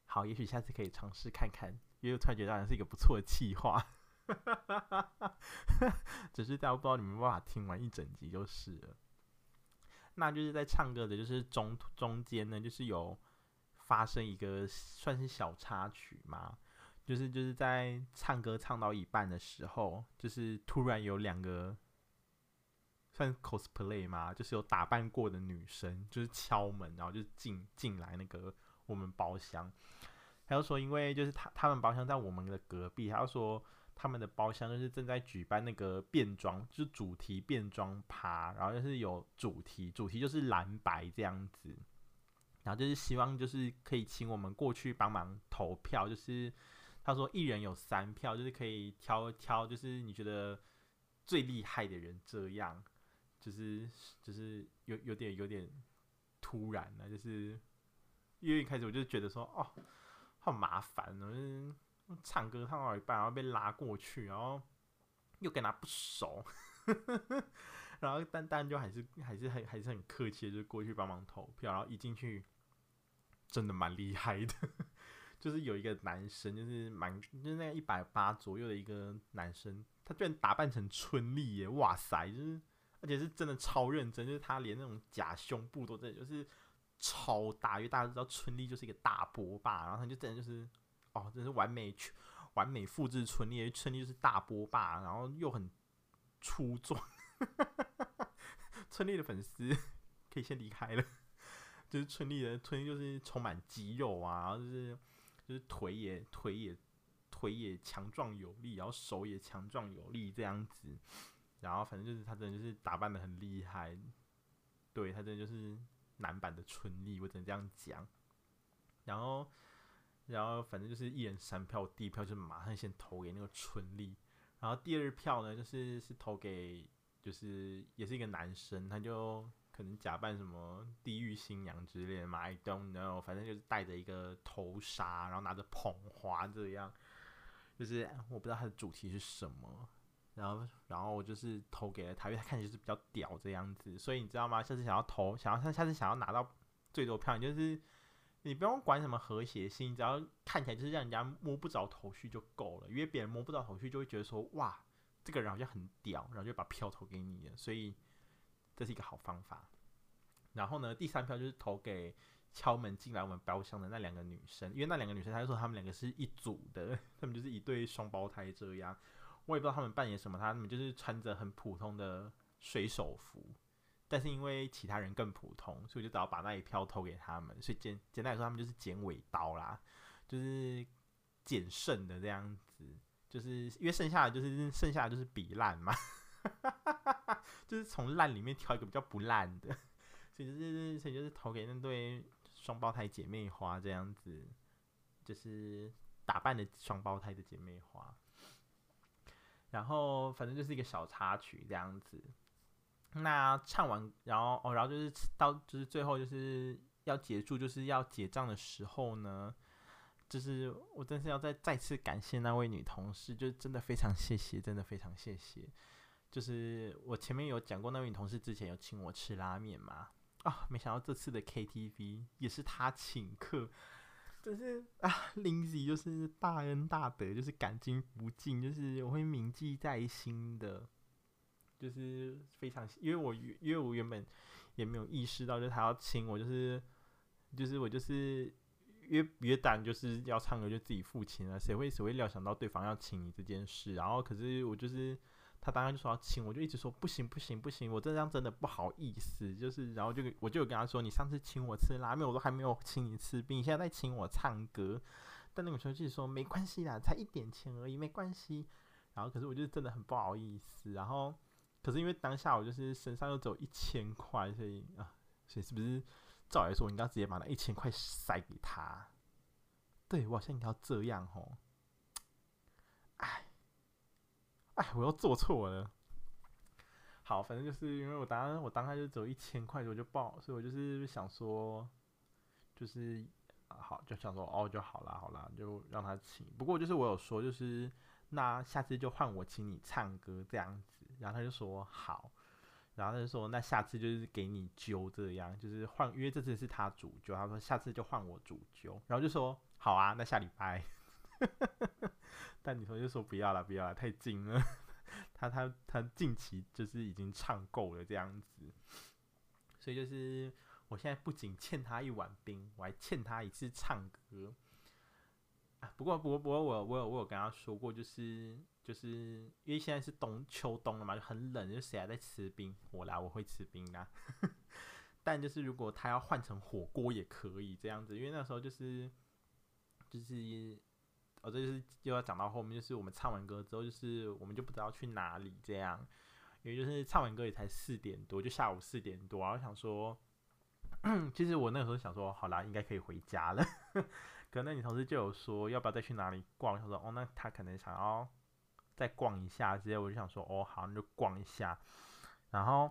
好，也许下次可以尝试看看，因为我突然觉得好像是一个不错的计划。只是大家不知道你们办法听完一整集就是了。那就是在唱歌的，就是中中间呢，就是有发生一个算是小插曲嘛。就是就是在唱歌唱到一半的时候，就是突然有两个算 cosplay 嘛，就是有打扮过的女生，就是敲门，然后就进进来那个我们包厢。他就说，因为就是他他们包厢在我们的隔壁，他就说他们的包厢就是正在举办那个变装，就是主题变装趴，然后就是有主题，主题就是蓝白这样子，然后就是希望就是可以请我们过去帮忙投票，就是。他说：“一人有三票，就是可以挑挑，就是你觉得最厉害的人。这样，就是就是有有点有点突然了，就是因为一开始我就觉得说，哦，好麻烦哦，就是唱歌唱到一半，然后被拉过去，然后又跟他不熟，然后但但就还是还是很还是很客气的，就过去帮忙投票，然后一进去，真的蛮厉害的。”就是有一个男生，就是蛮就是那个一百八左右的一个男生，他居然打扮成春丽耶！哇塞，就是而且是真的超认真，就是他连那种假胸部都在就是超大，因为大家知道春丽就是一个大波霸，然后他就真的就是哦，真是完美完美复制春丽，春丽就是大波霸，然后又很粗壮，春丽的粉丝可以先离开了，就是春丽的春丽就是充满肌肉啊，然后就是。就是腿也腿也腿也强壮有力，然后手也强壮有力这样子，然后反正就是他真的就是打扮得很厉害，对，他真的就是男版的春丽，我只能这样讲。然后然后反正就是一人三票，第一票就马上先投给那个春丽，然后第二票呢就是是投给就是也是一个男生，他就。可能假扮什么地狱新娘之类的嘛，I don't know，反正就是戴着一个头纱，然后拿着捧花这样，就是我不知道他的主题是什么，然后然后我就是投给了他，因为他看起来就是比较屌这样子，所以你知道吗？下次想要投，想要他下次想要拿到最多票，你就是你不用管什么和谐性，只要看起来就是让人家摸不着头绪就够了，因为别人摸不着头绪就会觉得说哇，这个人好像很屌，然后就把票投给你了，所以。这是一个好方法。然后呢，第三票就是投给敲门进来我们包厢的那两个女生，因为那两个女生，她就说她们两个是一组的，她们就是一对双胞胎这样。我也不知道她们扮演什么，她们就是穿着很普通的水手服，但是因为其他人更普通，所以就只好把那一票投给他们。所以简简单来说，他们就是剪尾刀啦，就是捡剩的这样子，就是因为剩下的就是剩下的就是比烂嘛。就是从烂里面挑一个比较不烂的，所以就是所以就是投给那对双胞胎姐妹花这样子，就是打扮的双胞胎的姐妹花。然后反正就是一个小插曲这样子。那唱完，然后哦，然后就是到就是最后就是要结束，就是要结账的时候呢，就是我真是要再再次感谢那位女同事，就真的非常谢谢，真的非常谢谢。就是我前面有讲过，那位女同事之前有请我吃拉面嘛？啊，没想到这次的 KTV 也是她请客，就是啊，Lindsay 就是大恩大德，就是感激不尽，就是我会铭记在心的，就是非常，因为我因为我原本也没有意识到，就是他要请我，就是就是我就是约约单就是要唱歌就自己付钱了，谁会谁会料想到对方要请你这件事？然后可是我就是。他当然就说要请，我就一直说不行不行不行，我这样真的不好意思。就是，然后就我就跟他说，你上次请我吃拉面，我都还没有请你吃饼，你现在在请我唱歌。但那个时候就是说没关系啦，才一点钱而已，没关系。然后可是我就真的很不好意思。然后可是因为当下我就是身上又只有一千块，所以啊，所以是不是照来说，我应该直接把那一千块塞给他？对，我好像应该要这样吼。哎，哎，我又做错了。好，反正就是因为我当我当下就只有一千块，我就报，所以我就是想说，就是啊，好，就想说哦，就好啦，好啦，就让他请。不过就是我有说，就是那下次就换我请你唱歌这样子。然后他就说好，然后他就说那下次就是给你揪这样，就是换，因为这次是他主揪，他说下次就换我主揪，然后就说好啊，那下礼拜，但女生就说不要了，不要了，太近了，他他他近期就是已经唱够了这样子，所以就是我现在不仅欠他一碗冰，我还欠他一次唱歌。不过不过不过我我有我有跟他说过，就是。就是因为现在是冬秋冬了嘛，就很冷，就谁还在吃冰？我啦，我会吃冰啦。但就是如果他要换成火锅也可以这样子，因为那时候就是就是哦，这就是又要讲到后面，就是我们唱完歌之后，就是我们就不知道去哪里这样，因为就是唱完歌也才四点多，就下午四点多，然后想说，其实我那时候想说，好啦，应该可以回家了。可能那女同事就有说，要不要再去哪里逛？他说，哦，那他可能想要。再逛一下，直接我就想说，哦，好，那就逛一下。然后，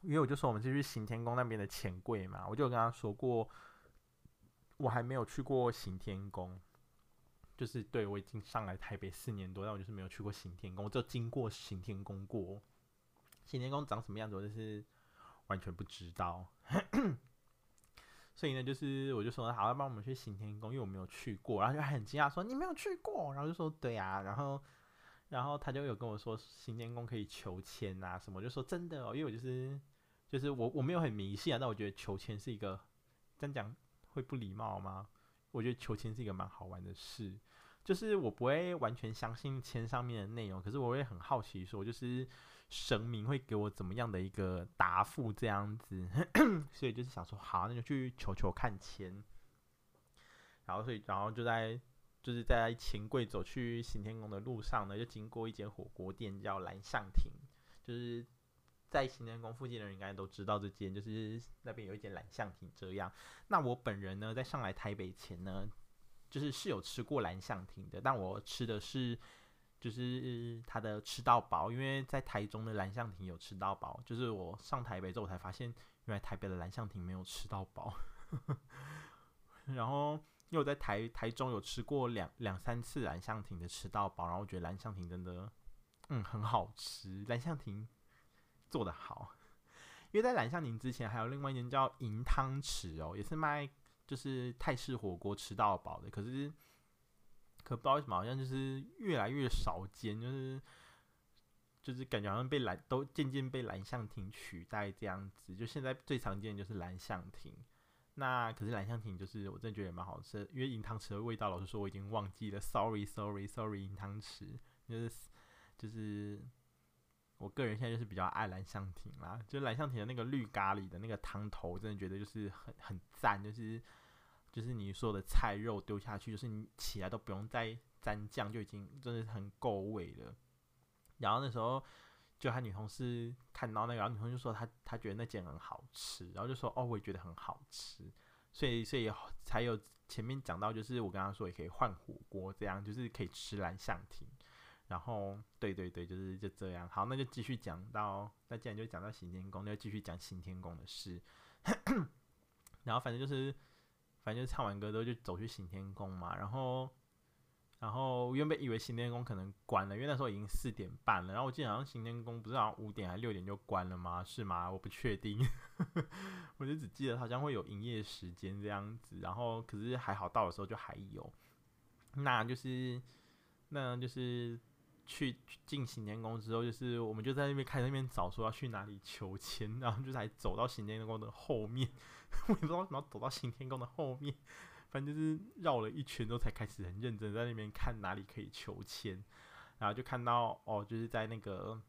因为我就说我们是去行天宫那边的钱柜嘛，我就跟他说过，我还没有去过行天宫，就是对我已经上来台北四年多，但我就是没有去过行天宫，我就经过行天宫过。行天宫长什么样子，我就是完全不知道。所以呢，就是我就说，好，要帮我们去行天宫，因为我没有去过，然后就很惊讶说，你没有去过，然后就说对啊，然后。然后他就有跟我说，新天宫可以求签啊什么，就说真的哦，因为我就是就是我我没有很迷信啊，但我觉得求签是一个，这样讲会不礼貌吗？我觉得求签是一个蛮好玩的事，就是我不会完全相信签上面的内容，可是我会很好奇说，就是神明会给我怎么样的一个答复这样子，所以就是想说，好，那就去求求看签，然后所以然后就在。就是在钱柜走去行天宫的路上呢，就经过一间火锅店，叫蓝象亭。就是在行天宫附近的人应该都知道这间，就是那边有一间蓝象亭这样。那我本人呢，在上来台北前呢，就是是有吃过蓝象亭的，但我吃的是就是他的吃到饱，因为在台中的蓝象亭有吃到饱，就是我上台北之后才发现，原来台北的蓝象亭没有吃到饱，然后。因为我在台台中有吃过两两三次蓝象亭的吃到饱，然后我觉得蓝象亭真的，嗯，很好吃。蓝象亭做得好，因为在蓝象亭之前还有另外一间叫银汤匙哦，也是卖就是泰式火锅吃到饱的，可是可不知道为什么好像就是越来越少见，就是就是感觉好像被蓝都渐渐被蓝象亭取代这样子，就现在最常见的就是蓝象亭。那可是蓝象亭，就是我真的觉得也蛮好吃，因为银汤匙的味道，老实说我已经忘记了，sorry，sorry，sorry，银汤匙就是就是我个人现在就是比较爱蓝象亭啦，就是蓝象亭的那个绿咖喱的那个汤头，真的觉得就是很很赞，就是就是你所有的菜肉丢下去，就是你起来都不用再沾酱，就已经真的是很够味了。然后那时候。就他女同事看到那个，然后女同事就说她她觉得那间很好吃，然后就说哦，我也觉得很好吃，所以所以才有前面讲到，就是我跟他说也可以换火锅，这样就是可以吃蓝象亭，然后对对对，就是就这样。好，那就继续讲到，那既然就讲到行天宫，那就继续讲行天宫的事。然后反正就是，反正就是唱完歌之后就走去行天宫嘛，然后。然后原本以为行天宫可能关了，因为那时候已经四点半了。然后我记得好像行天宫不是好像五点还六点就关了吗？是吗？我不确定，我就只记得好像会有营业时间这样子。然后可是还好到的时候就还有，那就是那就是去进行天宫之后，就是我们就在那边开那边找说要去哪里求签，然后就才走到行天宫的后面。我也不知道为什么走到行天宫的后面。反正就是绕了一圈之后，才开始很认真在那边看哪里可以求签，然后就看到哦，就是在那个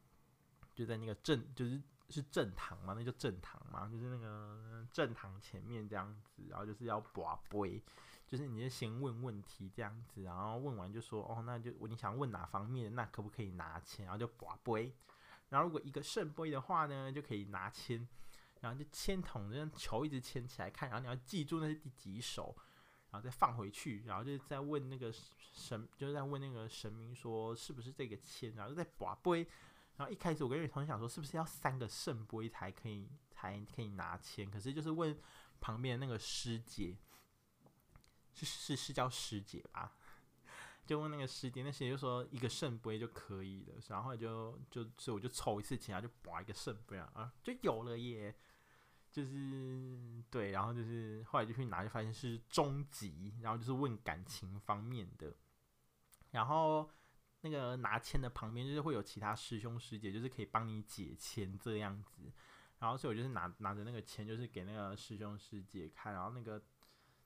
就在那个正就是是正堂嘛，那叫正堂嘛，就是那个正堂前面这样子，然后就是要跋杯，就是你就先问问题这样子，然后问完就说哦，那就你想问哪方面，那可不可以拿钱，然后就跋杯，然后如果一个圣杯的话呢，就可以拿签，然后就签筒这样球一直签起来看，然后你要记住那是第几手，然后再放回去，然后就再问那个神，就是在问那个神明说是不是这个签，然后再拔杯。然后一开始我跟女同学想说，是不是要三个圣杯才可以才可以拿签？可是就是问旁边那个师姐，是是是叫师姐吧？就问那个师姐，那师姐就说一个圣杯就可以了。然后就就所以我就抽一次签，然后就拔一个圣杯啊，就有了耶！就是对，然后就是后来就去拿，就发现是终极，然后就是问感情方面的，然后。那个拿签的旁边就是会有其他师兄师姐，就是可以帮你解签这样子。然后所以我就是拿拿着那个签，就是给那个师兄师姐看。然后那个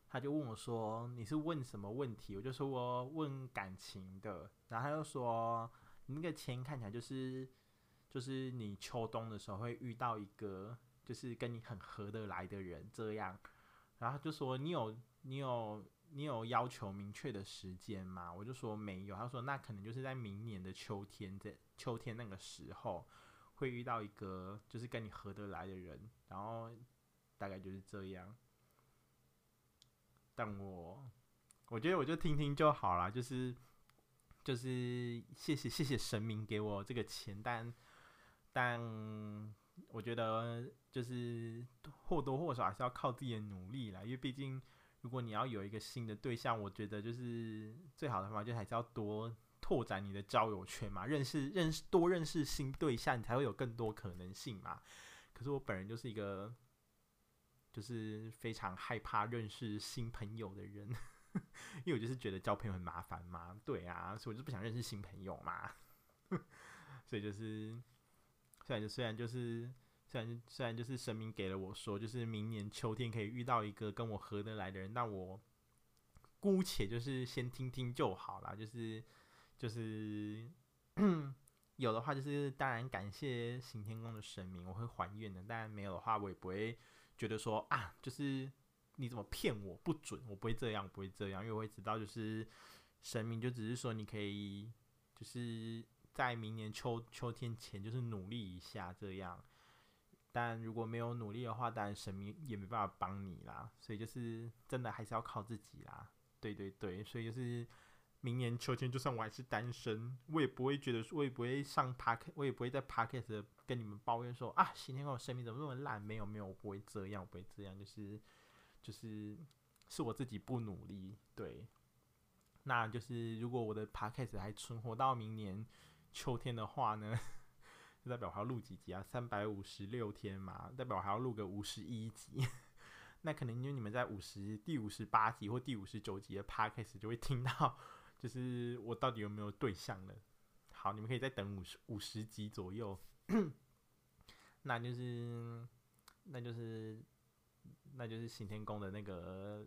他就问我说：“你是问什么问题？”我就说我问感情的。然后他就说：“你那个签看起来就是就是你秋冬的时候会遇到一个就是跟你很合得来的人这样。”然后就说：“你有你有。”你有要求明确的时间吗？我就说没有。他说那可能就是在明年的秋天，在秋天那个时候会遇到一个就是跟你合得来的人，然后大概就是这样。但我我觉得我就听听就好了，就是就是谢谢谢谢神明给我这个钱，但但我觉得就是或多或少还是要靠自己的努力啦，因为毕竟。如果你要有一个新的对象，我觉得就是最好的方法，就还是要多拓展你的交友圈嘛，认识认识多认识新对象，你才会有更多可能性嘛。可是我本人就是一个，就是非常害怕认识新朋友的人，因为我就是觉得交朋友很麻烦嘛。对啊，所以我就不想认识新朋友嘛。所以就是，虽然就虽然就是。虽然虽然就是神明给了我说，就是明年秋天可以遇到一个跟我合得来的人，那我姑且就是先听听就好啦。就是就是 有的话，就是当然感谢行天宫的神明，我会还愿的。但没有的话，我也不会觉得说啊，就是你怎么骗我不准，我不会这样，不会这样，因为我会知道，就是神明就只是说你可以就是在明年秋秋天前就是努力一下这样。但如果没有努力的话，当然神明也没办法帮你啦。所以就是真的还是要靠自己啦。对对对，所以就是明年秋天，就算我还是单身，我也不会觉得，我也不会上 Park，我也不会在 Podcast 跟你们抱怨说啊，今天我神明怎么那么烂？没有没有，我不会这样，我不会这样，就是就是是我自己不努力。对，那就是如果我的 Podcast 还存活到明年秋天的话呢？就代表还要录几集啊？三百五十六天嘛，代表还要录个五十一集。那可能因为你们在五十第五十八集或第五十九集的 p a d c a s 就会听到，就是我到底有没有对象了。好，你们可以再等五十五十集左右。那就是，那就是，那就是行天宫的那个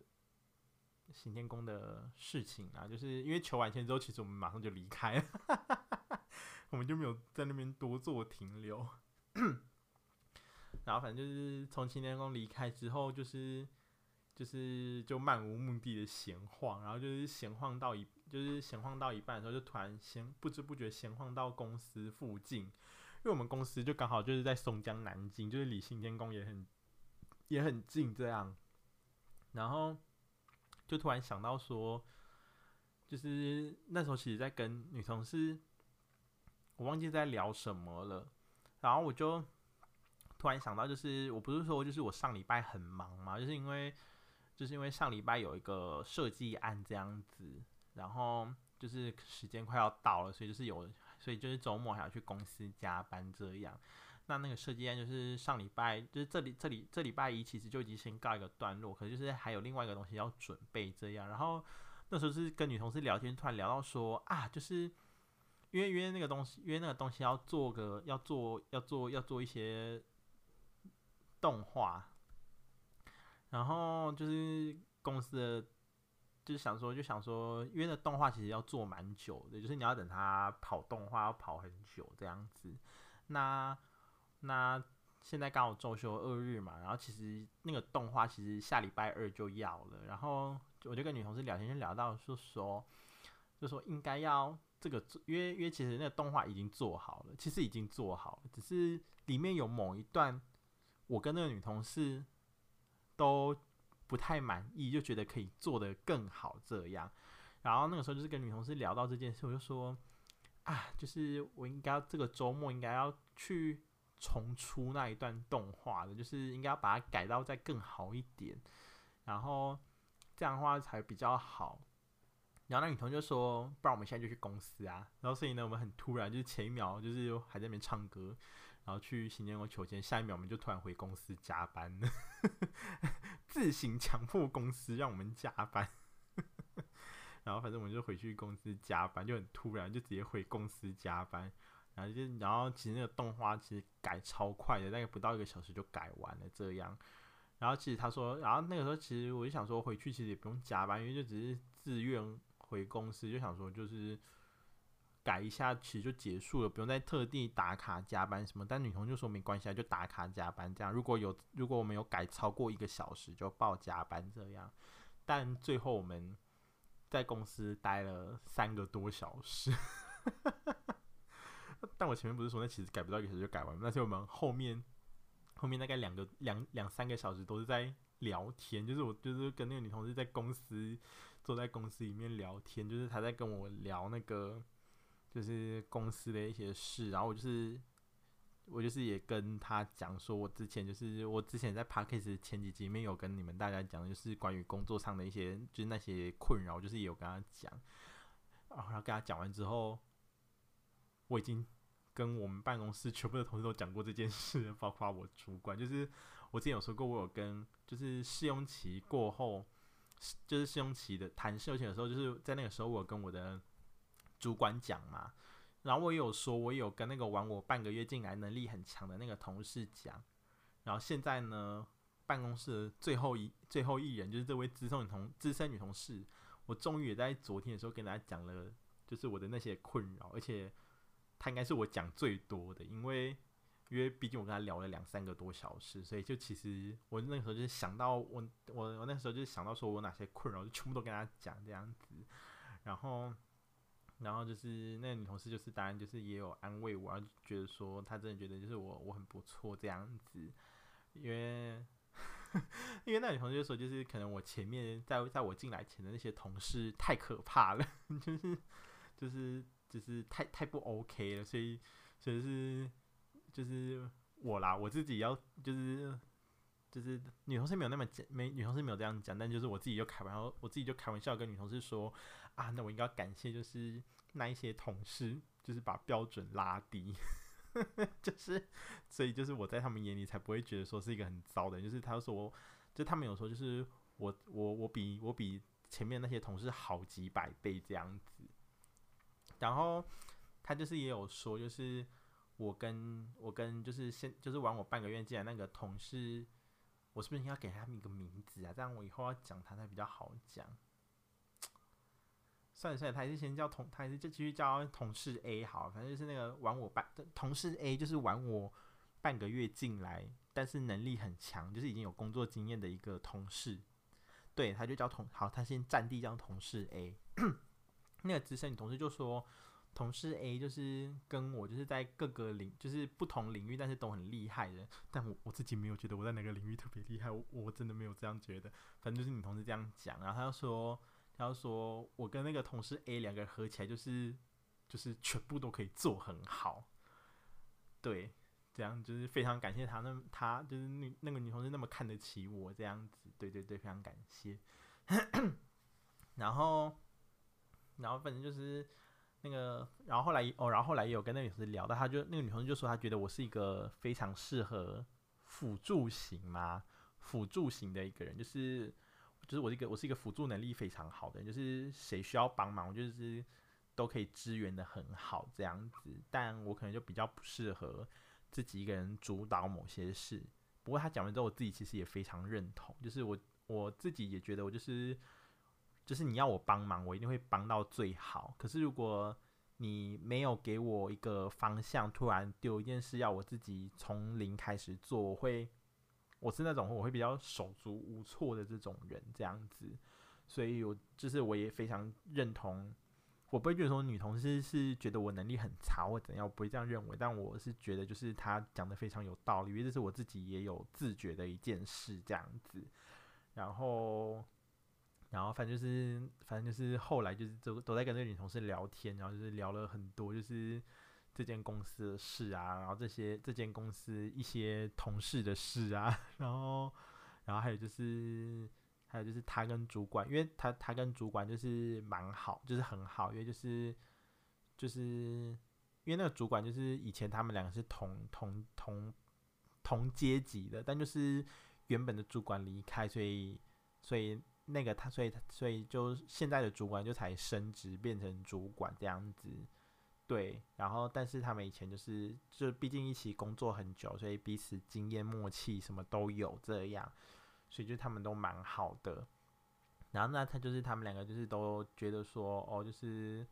行天宫的事情啊。就是因为求完签之后，其实我们马上就离开了。我们就没有在那边多做停留，然后反正就是从行天宫离开之后，就是就是就漫无目的的闲晃，然后就是闲晃到一就是闲晃到一半的时候，就突然闲不知不觉闲晃到公司附近，因为我们公司就刚好就是在松江南京，就是离新天宫也很也很近这样，然后就突然想到说，就是那时候其实在跟女同事。我忘记在聊什么了，然后我就突然想到，就是我不是说，就是我上礼拜很忙嘛，就是因为就是因为上礼拜有一个设计案这样子，然后就是时间快要到了，所以就是有，所以就是周末还要去公司加班这样。那那个设计案就是上礼拜，就是这里这里这礼拜一其实就已经先告一个段落，可是就是还有另外一个东西要准备这样。然后那时候是跟女同事聊天，突然聊到说啊，就是。因为因为那个东西，因为那个东西要做个要做要做要做一些动画，然后就是公司的就是想说就想说，因为那动画其实要做蛮久的，就是你要等它跑动画要跑很久这样子。那那现在刚好周休二日嘛，然后其实那个动画其实下礼拜二就要了，然后我就跟女同事聊天，就聊到说说就说应该要。这个，因为因为其实那个动画已经做好了，其实已经做好了，只是里面有某一段，我跟那个女同事都不太满意，就觉得可以做得更好这样。然后那个时候就是跟女同事聊到这件事，我就说啊，就是我应该这个周末应该要去重出那一段动画的，就是应该要把它改到再更好一点，然后这样的话才比较好。然后那女同学就说：“不然我们现在就去公司啊。”然后所以呢，我们很突然，就是前一秒就是还在那边唱歌，然后去行天宫求签，下一秒我们就突然回公司加班，自行强迫公司让我们加班。然后反正我们就回去公司加班，就很突然，就直接回公司加班。然后就然后其实那个动画其实改超快的，大概不到一个小时就改完了这样。然后其实他说，然后那个时候其实我就想说回去其实也不用加班，因为就只是自愿。回公司就想说，就是改一下，其实就结束了，不用再特地打卡加班什么。但女同就说没关系啊，就打卡加班这样。如果有如果我们有改超过一个小时，就报加班这样。但最后我们在公司待了三个多小时。但我前面不是说那其实改不到一个小时就改完，但是我们后面后面大概两个两两三个小时都是在聊天，就是我就是跟那个女同事在公司。坐在公司里面聊天，就是他在跟我聊那个，就是公司的一些事，然后我就是，我就是也跟他讲说，我之前就是我之前在 Podcast 前几集里面有跟你们大家讲，就是关于工作上的一些，就是那些困扰，就是有跟他讲，然后跟他讲完之后，我已经跟我们办公室全部的同事都讲过这件事，包括我主管，就是我之前有说过，我有跟，就是试用期过后。就是试用期的谈试用期的时候，就是在那个时候，我跟我的主管讲嘛，然后我也有说，我有跟那个玩我半个月进来、能力很强的那个同事讲，然后现在呢，办公室的最后一最后一人就是这位资深女同资深女同事，我终于也在昨天的时候跟大家讲了，就是我的那些困扰，而且她应该是我讲最多的，因为。因为毕竟我跟他聊了两三个多小时，所以就其实我那时候就是想到我我我那时候就是想到说我哪些困扰，就全部都跟他讲这样子，然后然后就是那女同事就是当然就是也有安慰我，然后觉得说她真的觉得就是我我很不错这样子，因为 因为那女同事就说就是可能我前面在在我进来前的那些同事太可怕了，就是就是就是太太不 OK 了，所以所以是。就是我啦，我自己要就是就是女同事没有那么讲，没女同事没有这样讲，但就是我自己就开玩笑，我自己就开玩笑跟女同事说啊，那我应该要感谢就是那一些同事，就是把标准拉低，就是所以就是我在他们眼里才不会觉得说是一个很糟的，就是他说，就他们有说就是我我我比我比前面那些同事好几百倍这样子，然后他就是也有说就是。我跟我跟就是先就是玩我半个月进来那个同事，我是不是应该给他们一个名字啊？这样我以后要讲他才比较好讲。算了算了，他还是先叫同，他还是就继续叫同事 A 好，反正就是那个玩我半同事 A，就是玩我半个月进来，但是能力很强，就是已经有工作经验的一个同事。对，他就叫同好，他先暂定叫同事 A。那个资深女同事就说。同事 A 就是跟我就是在各个领就是不同领域，但是都很厉害的。但我我自己没有觉得我在哪个领域特别厉害，我我真的没有这样觉得。反正就是女同事这样讲，然后他就说，他就说我跟那个同事 A 两个人合起来就是就是全部都可以做很好。对，这样就是非常感谢他，那他就是那那个女同事那么看得起我这样子。对对对，非常感谢。然后，然后反正就是。那个，然后后来哦，然后后来也有跟那个女生聊到，她就那个女生就说，她觉得我是一个非常适合辅助型嘛，辅助型的一个人，就是就是我这个我是一个辅助能力非常好的人，就是谁需要帮忙，我就是都可以支援的很好这样子，但我可能就比较不适合自己一个人主导某些事。不过他讲完之后，我自己其实也非常认同，就是我我自己也觉得我就是。就是你要我帮忙，我一定会帮到最好。可是如果你没有给我一个方向，突然丢一件事要我自己从零开始做，我会，我是那种我会比较手足无措的这种人，这样子。所以我就是我也非常认同我不会觉得说女同事是觉得我能力很差或怎样，我不会这样认为。但我是觉得，就是她讲的非常有道理，因为这是我自己也有自觉的一件事，这样子。然后，然后反正就是，反正就是后来就是都都在跟那个女同事聊天，然后就是聊了很多，就是这间公司的事啊，然后这些这间公司一些同事的事啊，然后，然后还有就是。还有就是他跟主管，因为他他跟主管就是蛮好，就是很好，因为就是就是因为那个主管就是以前他们两个是同同同同阶级的，但就是原本的主管离开，所以所以那个他所以他所以就现在的主管就才升职变成主管这样子，对，然后但是他们以前就是就毕竟一起工作很久，所以彼此经验默契什么都有这样。所以就他们都蛮好的，然后那他就是他们两个就是都觉得说哦，就是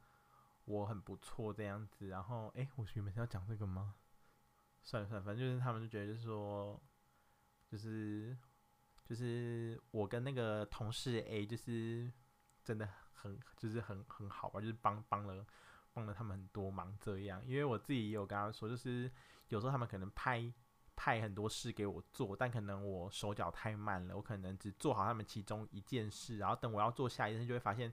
我很不错这样子。然后哎，我原本是要讲这个吗？算了算了，反正就是他们就觉得就是说，就是就是我跟那个同事 A 就是真的很就是很很好吧，就是帮帮了帮了他们很多忙这样。因为我自己也有跟他说，就是有时候他们可能派。派很多事给我做，但可能我手脚太慢了，我可能只做好他们其中一件事，然后等我要做下一件事，就会发现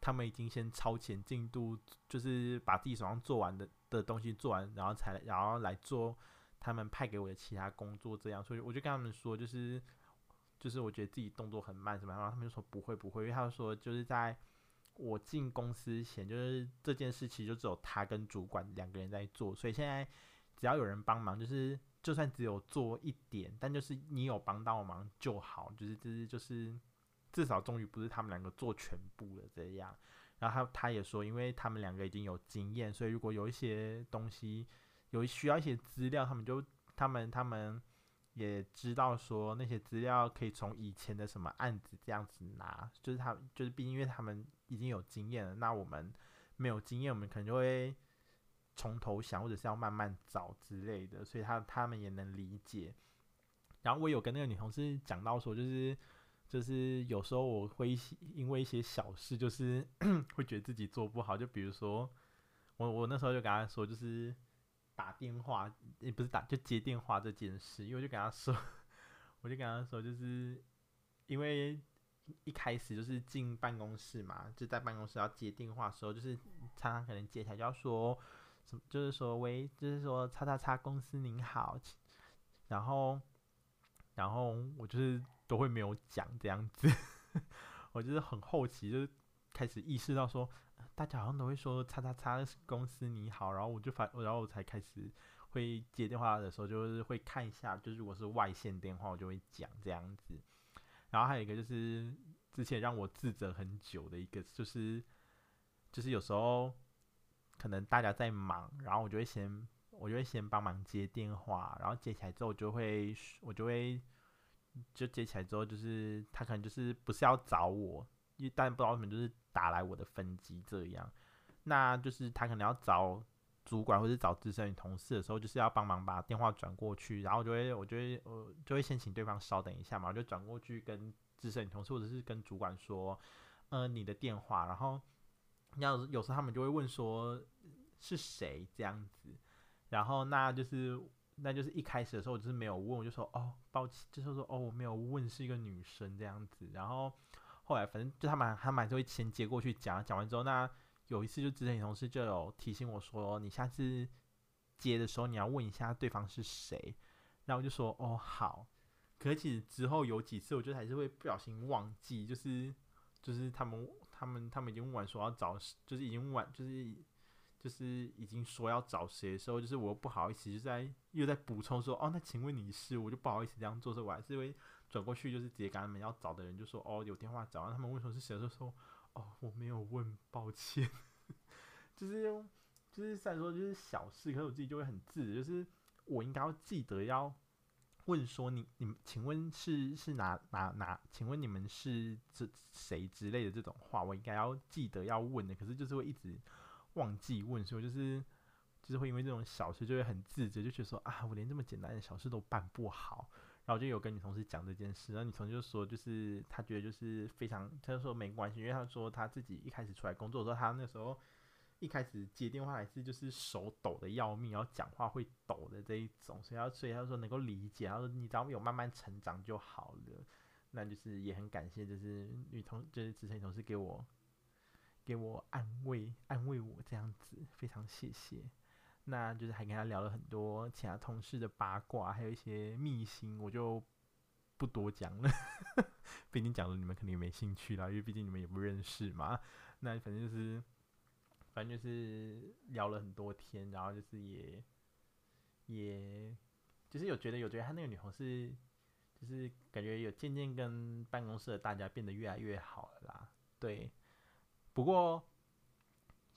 他们已经先超前进度，就是把自己手上做完的的东西做完，然后才然后来做他们派给我的其他工作，这样，所以我就跟他们说，就是就是我觉得自己动作很慢什么，然后他们就说不会不会，因为他们说就是在我进公司前，就是这件事情就只有他跟主管两个人在做，所以现在只要有人帮忙，就是。就算只有做一点，但就是你有帮到忙就好，就是就是就是至少终于不是他们两个做全部了这样。然后他他也说，因为他们两个已经有经验，所以如果有一些东西有需要一些资料，他们就他们他们也知道说那些资料可以从以前的什么案子这样子拿，就是他就是毕竟因为他们已经有经验了，那我们没有经验，我们可能就会。从头想，或者是要慢慢找之类的，所以他他们也能理解。然后我有跟那个女同事讲到说，就是就是有时候我会因为一些小事，就是 会觉得自己做不好。就比如说，我我那时候就跟他说，就是打电话也不是打，就接电话这件事。因为我就跟他说，我就跟他说，就是因为一开始就是进办公室嘛，就在办公室要接电话的时候，就是常常可能接起来就要说。就是说，喂，就是说，叉叉叉公司您好，然后，然后我就是都会没有讲这样子，我就是很好奇就是开始意识到说，大家好像都会说叉叉叉公司你好，然后我就发，然后我才开始会接电话的时候，就是会看一下，就是如果是外线电话，我就会讲这样子，然后还有一个就是之前让我自责很久的一个，就是就是有时候。可能大家在忙，然后我就会先，我就会先帮忙接电话，然后接起来之后，我就会，我就会，就接起来之后，就是他可能就是不是要找我，但不知道为什么就是打来我的分机这样，那就是他可能要找主管或者找资深同事的时候，就是要帮忙把电话转过去，然后就会，我就会，我就会先请对方稍等一下嘛，我就转过去跟资深同事或者是跟主管说，呃，你的电话，然后。要有时候他们就会问说是谁？这样子，然后那就是那就是一开始的时候我就是没有问，我就说哦抱歉，就是说哦我没有问是一个女生这样子，然后后来反正就他们他们还是会先接过去讲，讲完之后那有一次就之前同事就有提醒我说你下次接的时候你要问一下对方是谁，然后我就说哦好，可是其实之后有几次我就还是会不小心忘记，就是就是他们。他们他们已经问完说要找，就是已经问完，就是就是已经说要找谁的时候，就是我又不好意思，就在又在补充说哦，那请问你是？我就不好意思这样做，所以我还是会转过去，就是直接跟他们要找的人就说哦，有电话找。然后他们问说是谁，就说哦，我没有问，抱歉。就是就是虽然说就是小事，可是我自己就会很自责，就是我应该要记得要。问说你你们请问是是哪哪哪？请问你们是这谁之类的这种话，我应该要记得要问的，可是就是会一直忘记问，所以就是就是会因为这种小事就会很自责，就觉得说啊，我连这么简单的小事都办不好。然后就有跟女同事讲这件事，然后女同事就说，就是她觉得就是非常，她就说没关系，因为她说她自己一开始出来工作的时候，她那时候一开始接电话还是就是手抖的要命，然后讲话会抖的这一种，所以他所以他说能够理解，他说你只要有慢慢成长就好了。那就是也很感谢，就是女同就是资深女同事给我给我安慰安慰我这样子，非常谢谢。那就是还跟他聊了很多其他同事的八卦，还有一些秘辛，我就不多讲了，毕竟讲了你们肯定没兴趣啦，因为毕竟你们也不认识嘛。那反正就是反正就是聊了很多天，然后就是也也就是有觉得有觉得他那个女同事。就是感觉有渐渐跟办公室的大家变得越来越好了啦，对。不过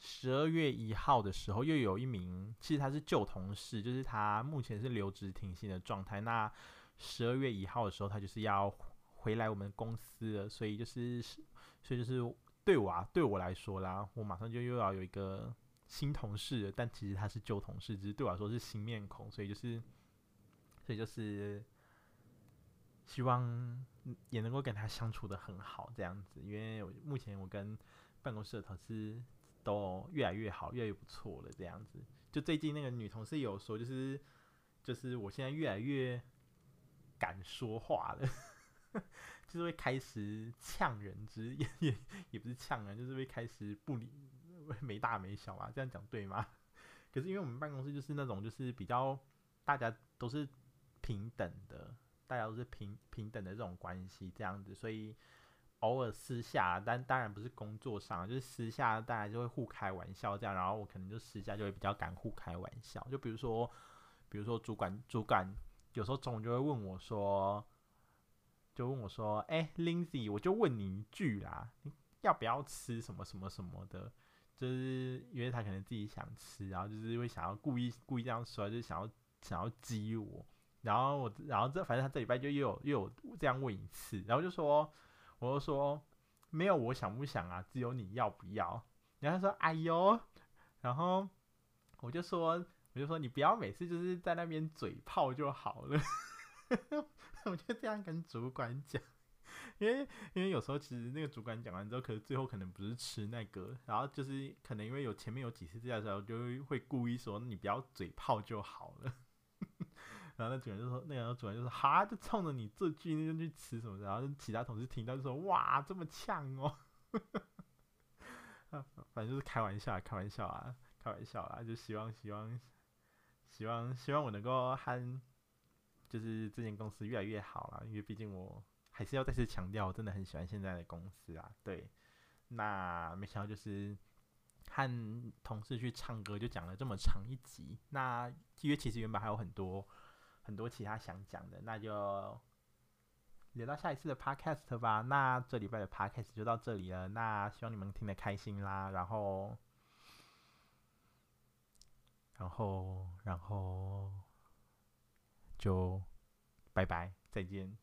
十二月一号的时候，又有一名，其实他是旧同事，就是他目前是留职停薪的状态。那十二月一号的时候，他就是要回来我们公司了，所以就是，所以就是对我啊，对我来说啦，我马上就又要有一个新同事，但其实他是旧同事，只是对我来说是新面孔，所以就是，所以就是。希望也能够跟他相处得很好，这样子，因为我目前我跟办公室的同事都越来越好，越来越不错了，这样子。就最近那个女同事有说，就是就是我现在越来越敢说话了，就是会开始呛人，之也也也不是呛人，就是会开始不理没大没小嘛，这样讲对吗？可是因为我们办公室就是那种就是比较大家都是平等的。大家都是平平等的这种关系，这样子，所以偶尔私下，但当然不是工作上，就是私下，大家就会互开玩笑这样。然后我可能就私下就会比较敢互开玩笑，就比如说，比如说主管主管有时候中午就会问我说，就问我说，哎、，Lindsay，我就问你一句啦，你要不要吃什么什么什么的？就是因为他可能自己想吃，然后就是会想要故意故意这样说，就想要想要激我。然后我，然后这反正他这礼拜就又有又有这样问一次，然后就说，我就说没有我想不想啊，只有你要不要。然后他说哎呦，然后我就说我就说你不要每次就是在那边嘴炮就好了，我就这样跟主管讲，因为因为有时候其实那个主管讲完之后，可是最后可能不是吃那个，然后就是可能因为有前面有几次这样的时候，就会故意说你不要嘴炮就好了。然后那主人就说：“那个主人就说，哈，就冲着你这句，那就去吃什么的？”然后其他同事听到就说：“哇，这么呛哦！”反正就是开玩笑，开玩笑啊，开玩笑啦，就希望希望希望希望我能够和就是这间公司越来越好啦，因为毕竟我还是要再次强调，我真的很喜欢现在的公司啊。对，那没想到就是和同事去唱歌，就讲了这么长一集。那因为其实原本还有很多。很多其他想讲的，那就留到下一次的 podcast 吧。那这礼拜的 podcast 就到这里了。那希望你们听得开心啦。然后，然后，然后就拜拜，再见。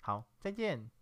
好，再见。